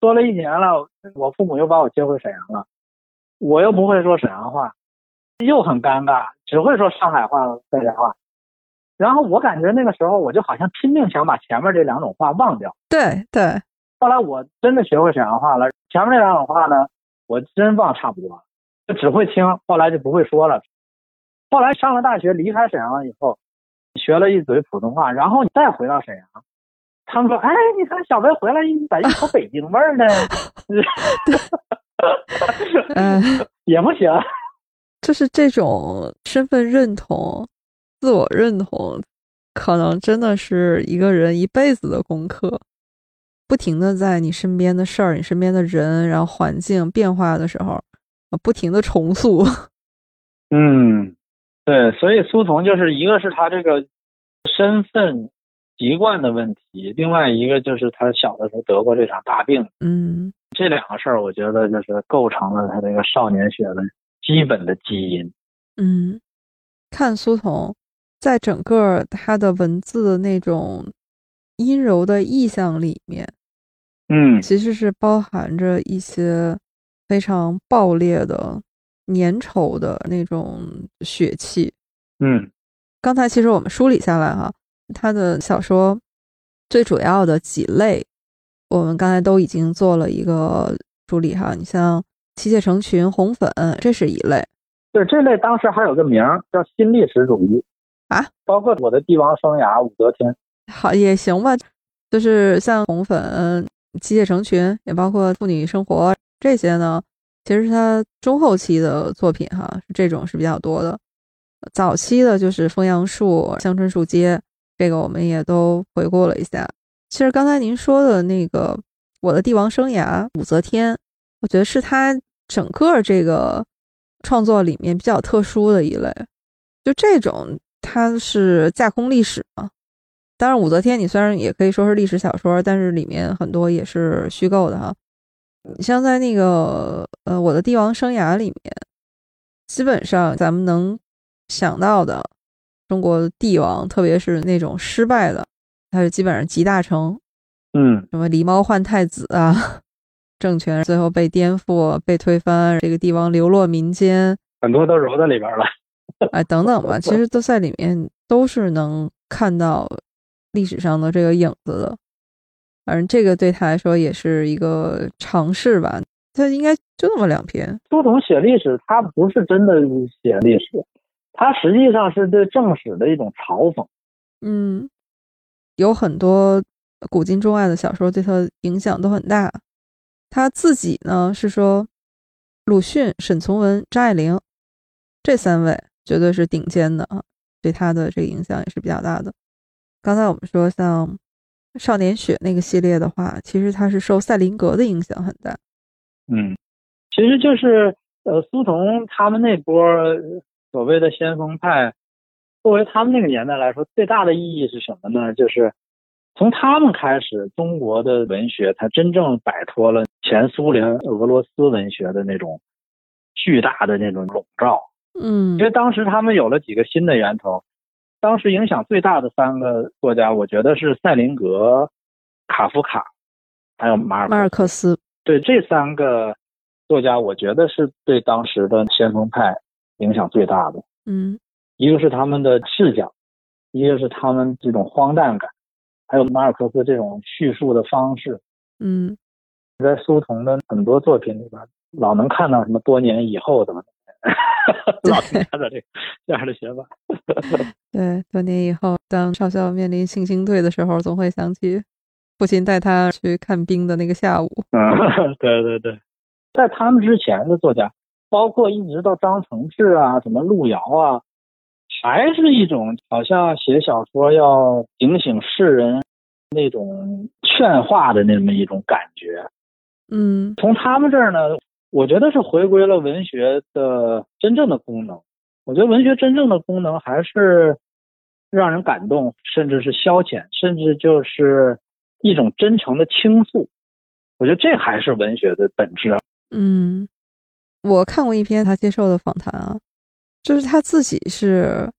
[SPEAKER 2] 说了一年了，我父母又把我接回沈阳了，我又不会说沈阳话，又很尴尬，只会说上海话了、客家话。然后我感觉那个时候我就好像拼命想把前面这两种话忘掉。
[SPEAKER 1] 对对，
[SPEAKER 2] 后来我真的学会沈阳话了，前面那两种话呢，我真忘差不多了，就只会听，后来就不会说了。后来上了大学，离开沈阳了以后，学了一嘴普通话，然后你再回到沈阳，他们说：“哎，你看小文回来，你咋一口北京味儿呢？”
[SPEAKER 1] 嗯，
[SPEAKER 2] 也不行。
[SPEAKER 1] 就是这种身份认同、自我认同，可能真的是一个人一辈子的功课。不停的在你身边的事儿、你身边的人，然后环境变化的时候，不停的重塑。
[SPEAKER 2] 嗯，对，所以苏童就是一个是他这个身份习惯的问题，另外一个就是他小的时候得过这场大病。
[SPEAKER 1] 嗯，
[SPEAKER 2] 这两个事儿，我觉得就是构成了他这个少年学的。基本的基因，
[SPEAKER 1] 嗯，看苏童，在整个他的文字的那种阴柔的意象里面，
[SPEAKER 2] 嗯，
[SPEAKER 1] 其实是包含着一些非常暴烈的粘稠的那种血气，
[SPEAKER 2] 嗯，
[SPEAKER 1] 刚才其实我们梳理下来哈，他的小说最主要的几类，我们刚才都已经做了一个梳理哈，你像。妻妾成群、红粉，这是一类。
[SPEAKER 2] 对，这类当时还有个名儿叫新历史主义
[SPEAKER 1] 啊。
[SPEAKER 2] 包括我的帝王生涯、武则天，
[SPEAKER 1] 好也行吧。就是像红粉、妻妾成群，也包括妇女生活这些呢。其实他中后期的作品哈，这种是比较多的。早期的就是枫杨树、香椿树街，这个我们也都回顾了一下。其实刚才您说的那个我的帝王生涯、武则天。我觉得是他整个这个创作里面比较特殊的一类，就这种它是架空历史嘛。当然，武则天你虽然也可以说是历史小说，但是里面很多也是虚构的哈。你像在那个呃我的帝王生涯里面，基本上咱们能想到的中国帝王，特别是那种失败的，他是基本上集大成，
[SPEAKER 2] 嗯，
[SPEAKER 1] 什么狸猫换太子啊。政权最后被颠覆、被推翻，这个帝王流落民间，
[SPEAKER 2] 很多都揉在里边了。
[SPEAKER 1] 哎，等等吧，其实都在里面，都是能看到历史上的这个影子的。反正这个对他来说也是一个尝试吧。他应该就那么两篇。
[SPEAKER 2] 苏童写历史，他不是真的写历史，他实际上是对正史的一种嘲讽。
[SPEAKER 1] 嗯，有很多古今中外的小说对他影响都很大。他自己呢是说，鲁迅、沈从文、张爱玲这三位绝对是顶尖的啊，对他的这个影响也是比较大的。刚才我们说像《少年雪》那个系列的话，其实它是受赛林格的影响很大。
[SPEAKER 2] 嗯，其实就是呃，苏童他们那波所谓的先锋派，作为他们那个年代来说，最大的意义是什么呢？就是。从他们开始，中国的文学才真正摆脱了前苏联、俄罗斯文学的那种巨大的那种笼罩。
[SPEAKER 1] 嗯，
[SPEAKER 2] 因为当时他们有了几个新的源头。当时影响最大的三个作家，我觉得是塞林格、卡夫卡，还有马尔
[SPEAKER 1] 马尔克斯。
[SPEAKER 2] 对这三个作家，我觉得是对当时的先锋派影响最大的。
[SPEAKER 1] 嗯，
[SPEAKER 2] 一个是他们的视角，一个是他们这种荒诞感。还有马尔克斯这种叙述的方式，
[SPEAKER 1] 嗯，
[SPEAKER 2] 在苏童的很多作品里边，老能看到什么多年以后怎么，老能看到这这样的写法。
[SPEAKER 1] 对，多年以后，当少校面临性兴退的时候，总会想起父亲带他去看兵的那个下午。
[SPEAKER 2] 嗯，对对对，在他们之前的作家，包括一直到张承志啊，什么路遥啊。还是一种好像写小说要警醒世人那种劝化的那么一种感觉，
[SPEAKER 1] 嗯，
[SPEAKER 2] 从他们这儿呢，我觉得是回归了文学的真正的功能。我觉得文学真正的功能还是让人感动，甚至是消遣，甚至就是一种真诚的倾诉。我觉得这还是文学的本质。
[SPEAKER 1] 嗯，我看过一篇他接受的访谈啊。就是他自己是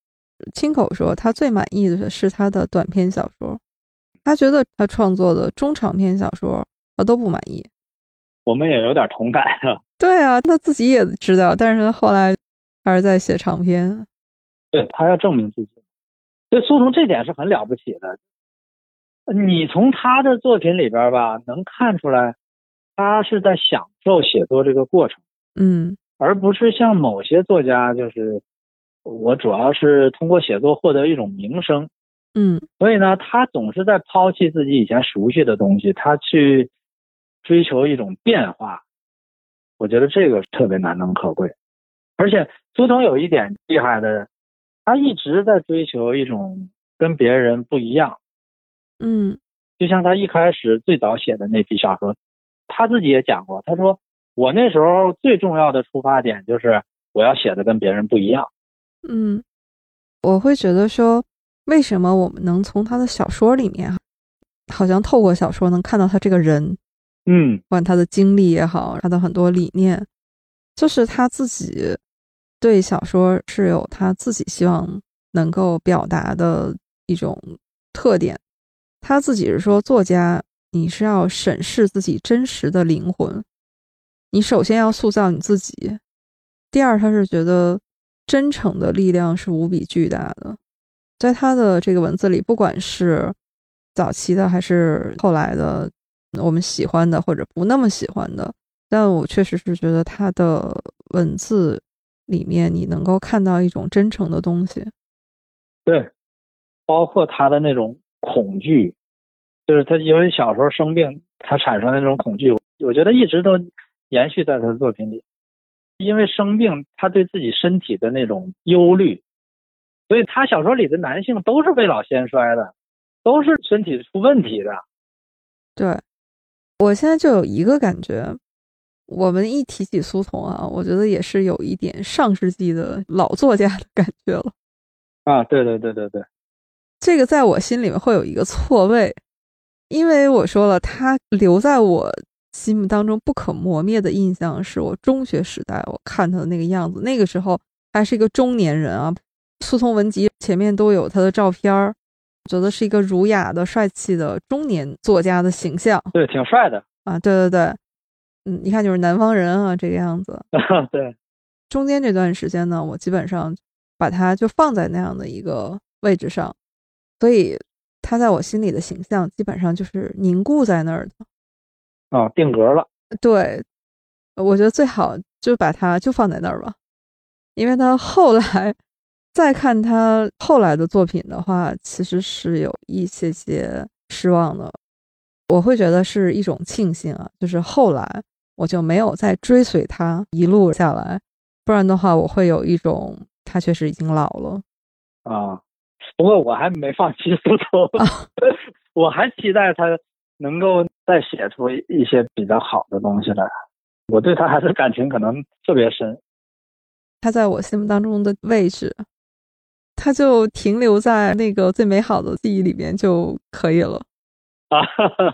[SPEAKER 1] 亲口说，他最满意的是他的短篇小说，他觉得他创作的中长篇小说他都不满意。
[SPEAKER 2] 我们也有点同感啊。
[SPEAKER 1] 对啊，他自己也知道，但是他后来还是在写长篇。
[SPEAKER 2] 对他要证明自己，所以苏童这点是很了不起的。你从他的作品里边吧，能看出来，他是在享受写作这个过程，
[SPEAKER 1] 嗯
[SPEAKER 2] 而不是像某些作家，就是我主要是通过写作获得一种名声，
[SPEAKER 1] 嗯
[SPEAKER 2] 所以呢，他总是在抛弃自己以前熟悉的东西，他去追求一种变化。我觉得这个特别难能可贵。而且苏童有一点厉害的，他一直在追求一种跟别人不一样。
[SPEAKER 1] 嗯
[SPEAKER 2] 就像他一开始最早写的那批小说，他自己也讲过，他说我那时候最重要的出发点就是我要写的跟别人不一样。
[SPEAKER 1] 嗯，我会觉得说，为什么我们能从他的小说里面，好像透过小说能看到他这个人，
[SPEAKER 2] 嗯
[SPEAKER 1] 不管他的经历也好，他的很多理念，就是他自己对小说是有他自己希望能够表达的一种特点。他自己是说，作家你是要审视自己真实的灵魂，你首先要塑造你自己。第二，他是觉得真诚的力量是无比巨大的。在他的这个文字里，不管是早期的还是后来的，我们喜欢的或者不那么喜欢的，但我确实是觉得他的文字里面，你能够看到一种真诚的东西。
[SPEAKER 2] 对，包括他的那种恐惧，就是他因为小时候生病，他产生的那种恐惧，我觉得一直都延续在他的作品里。因为生病，他对自己身体的那种忧虑，所以他小说里的男性都是未老先衰的，都是身体出问题的。
[SPEAKER 1] 对，我现在就有一个感觉，我们一提起苏童啊，我觉得也是有一点上世纪的老作家的感觉了。
[SPEAKER 2] 啊，对对对对对，
[SPEAKER 1] 这个在我心里面会有一个错位，因为我说了，他留在我心目当中不可磨灭的印象是我中学时代我看他的那个样子，那个时候还是一个中年人啊。苏童文集前面都有他的照片儿，觉得是一个儒雅的、帅气的中年作家的形象
[SPEAKER 2] 对，挺帅的。
[SPEAKER 1] 啊。对对对，嗯，一看就是南方人啊，这个样子。
[SPEAKER 2] 对，
[SPEAKER 1] 中间这段时间呢，我基本上把他就放在那样的一个位置上，所以他在我心里的形象基本上就是凝固在那儿的。
[SPEAKER 2] 啊，定格了。
[SPEAKER 1] 对，我觉得最好就把它就放在那儿吧，因为他后来再看他后来的作品的话，其实是有一些些失望的。我会觉得是一种庆幸啊，就是后来我就没有再追随他一路下来，不然的话，我会有一种他确实已经老了。
[SPEAKER 2] 啊，不过我还没放弃苏童，我还期待他能够再写出一些比较好的东西来。我对他还是感情可能特别深。
[SPEAKER 1] 他在我心目当中的位置，他就停留在那个最美好的记忆里面就可以了。
[SPEAKER 2] 啊，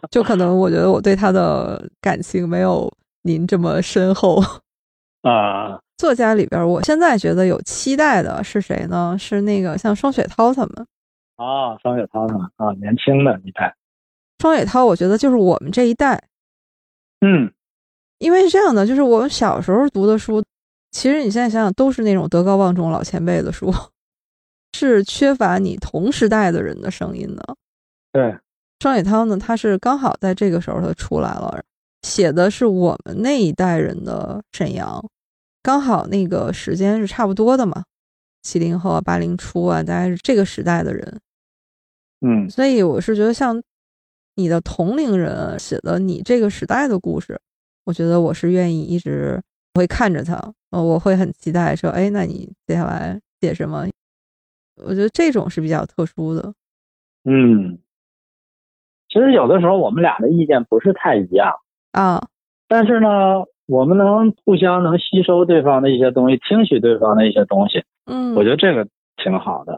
[SPEAKER 1] 就可能我觉得我对他的感情没有您这么深厚。
[SPEAKER 2] 啊，
[SPEAKER 1] 作家里边，我现在觉得有期待的是谁呢？是那个像双雪涛他们。
[SPEAKER 2] 啊，双雪涛他们啊，年轻的一代。
[SPEAKER 1] 双雪涛，我觉得就是我们这一代，
[SPEAKER 2] 嗯
[SPEAKER 1] 因为是这样的，就是我们小时候读的书，其实你现在想想都是那种德高望重老前辈的书，是缺乏你同时代的人的声音的。
[SPEAKER 2] 对，
[SPEAKER 1] 双雪涛呢，他是刚好在这个时候他出来了，写的是我们那一代人的沈阳，刚好那个时间是差不多的嘛，七零后啊、八零初啊，大概是这个时代的人，
[SPEAKER 2] 嗯
[SPEAKER 1] 所以我是觉得像你的同龄人写的你这个时代的故事，我觉得我是愿意一直会看着他，呃，我会很期待说，哎，那你接下来写什么？我觉得这种是比较特殊的，
[SPEAKER 2] 嗯。其实有的时候我们俩的意见不是太一样，
[SPEAKER 1] 啊，
[SPEAKER 2] 但是呢，我们能互相能吸收对方的一些东西，听取对方的一些东西，
[SPEAKER 1] 嗯，
[SPEAKER 2] 我觉得这个挺好的。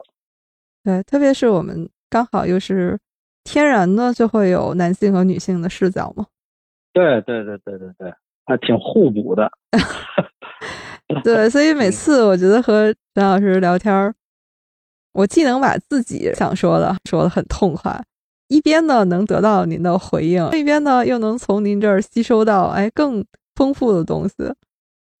[SPEAKER 1] 对，特别是我们刚好又是天然的就会有男性和女性的视角嘛。
[SPEAKER 2] 对对对对对对，还挺互补的。
[SPEAKER 1] 对，所以每次我觉得和张老师聊天儿，我既能把自己想说的说的很痛快，一边呢能得到您的回应，一边呢又能从您这儿吸收到哎更丰富的东西，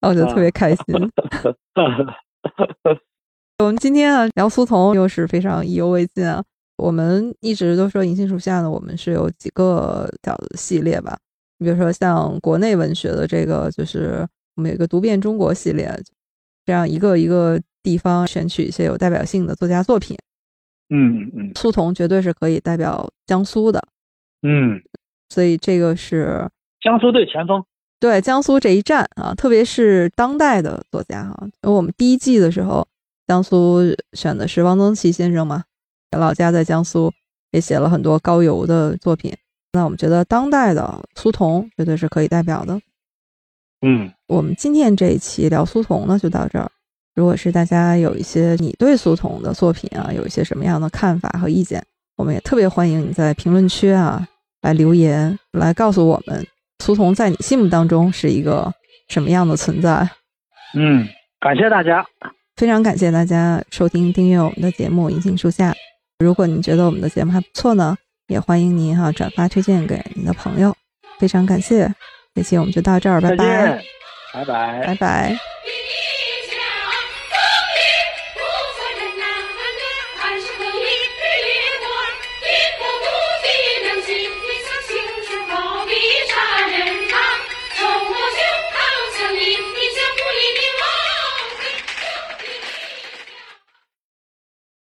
[SPEAKER 1] 我觉得特别开心。我们今天啊聊苏童又是非常意犹未尽啊。我们一直都说银杏树下呢，我们是有几个小的系列吧。你比如说像国内文学的这个，就是我们有一个读遍中国系列，这样一个一个地方选取一些有代表性的作家作品。
[SPEAKER 2] 嗯嗯
[SPEAKER 1] 苏童绝对是可以代表江苏的，
[SPEAKER 2] 嗯，
[SPEAKER 1] 所以这个是
[SPEAKER 2] 江苏队前锋。
[SPEAKER 1] 对江苏这一战啊，特别是当代的作家哈，因为我们第一季的时候，江苏选的是汪曾祺先生嘛，老家在江苏，也写了很多高邮的作品。那我们觉得当代的苏童绝对是可以代表的。
[SPEAKER 2] 嗯，
[SPEAKER 1] 我们今天这一期聊苏童呢，就到这儿。如果是大家有一些你对苏童的作品啊，有一些什么样的看法和意见，我们也特别欢迎你在评论区啊来留言，来告诉我们苏童在你心目当中是一个什么样的存在。
[SPEAKER 2] 嗯，感谢大家。
[SPEAKER 1] 非常感谢大家收听订阅我们的节目《银杏树下》。如果您觉得我们的节目还不错呢，也欢迎您哈转发推荐给您的朋友。非常感谢，这期我们就到这儿，拜拜，
[SPEAKER 2] 拜拜，
[SPEAKER 1] 拜拜。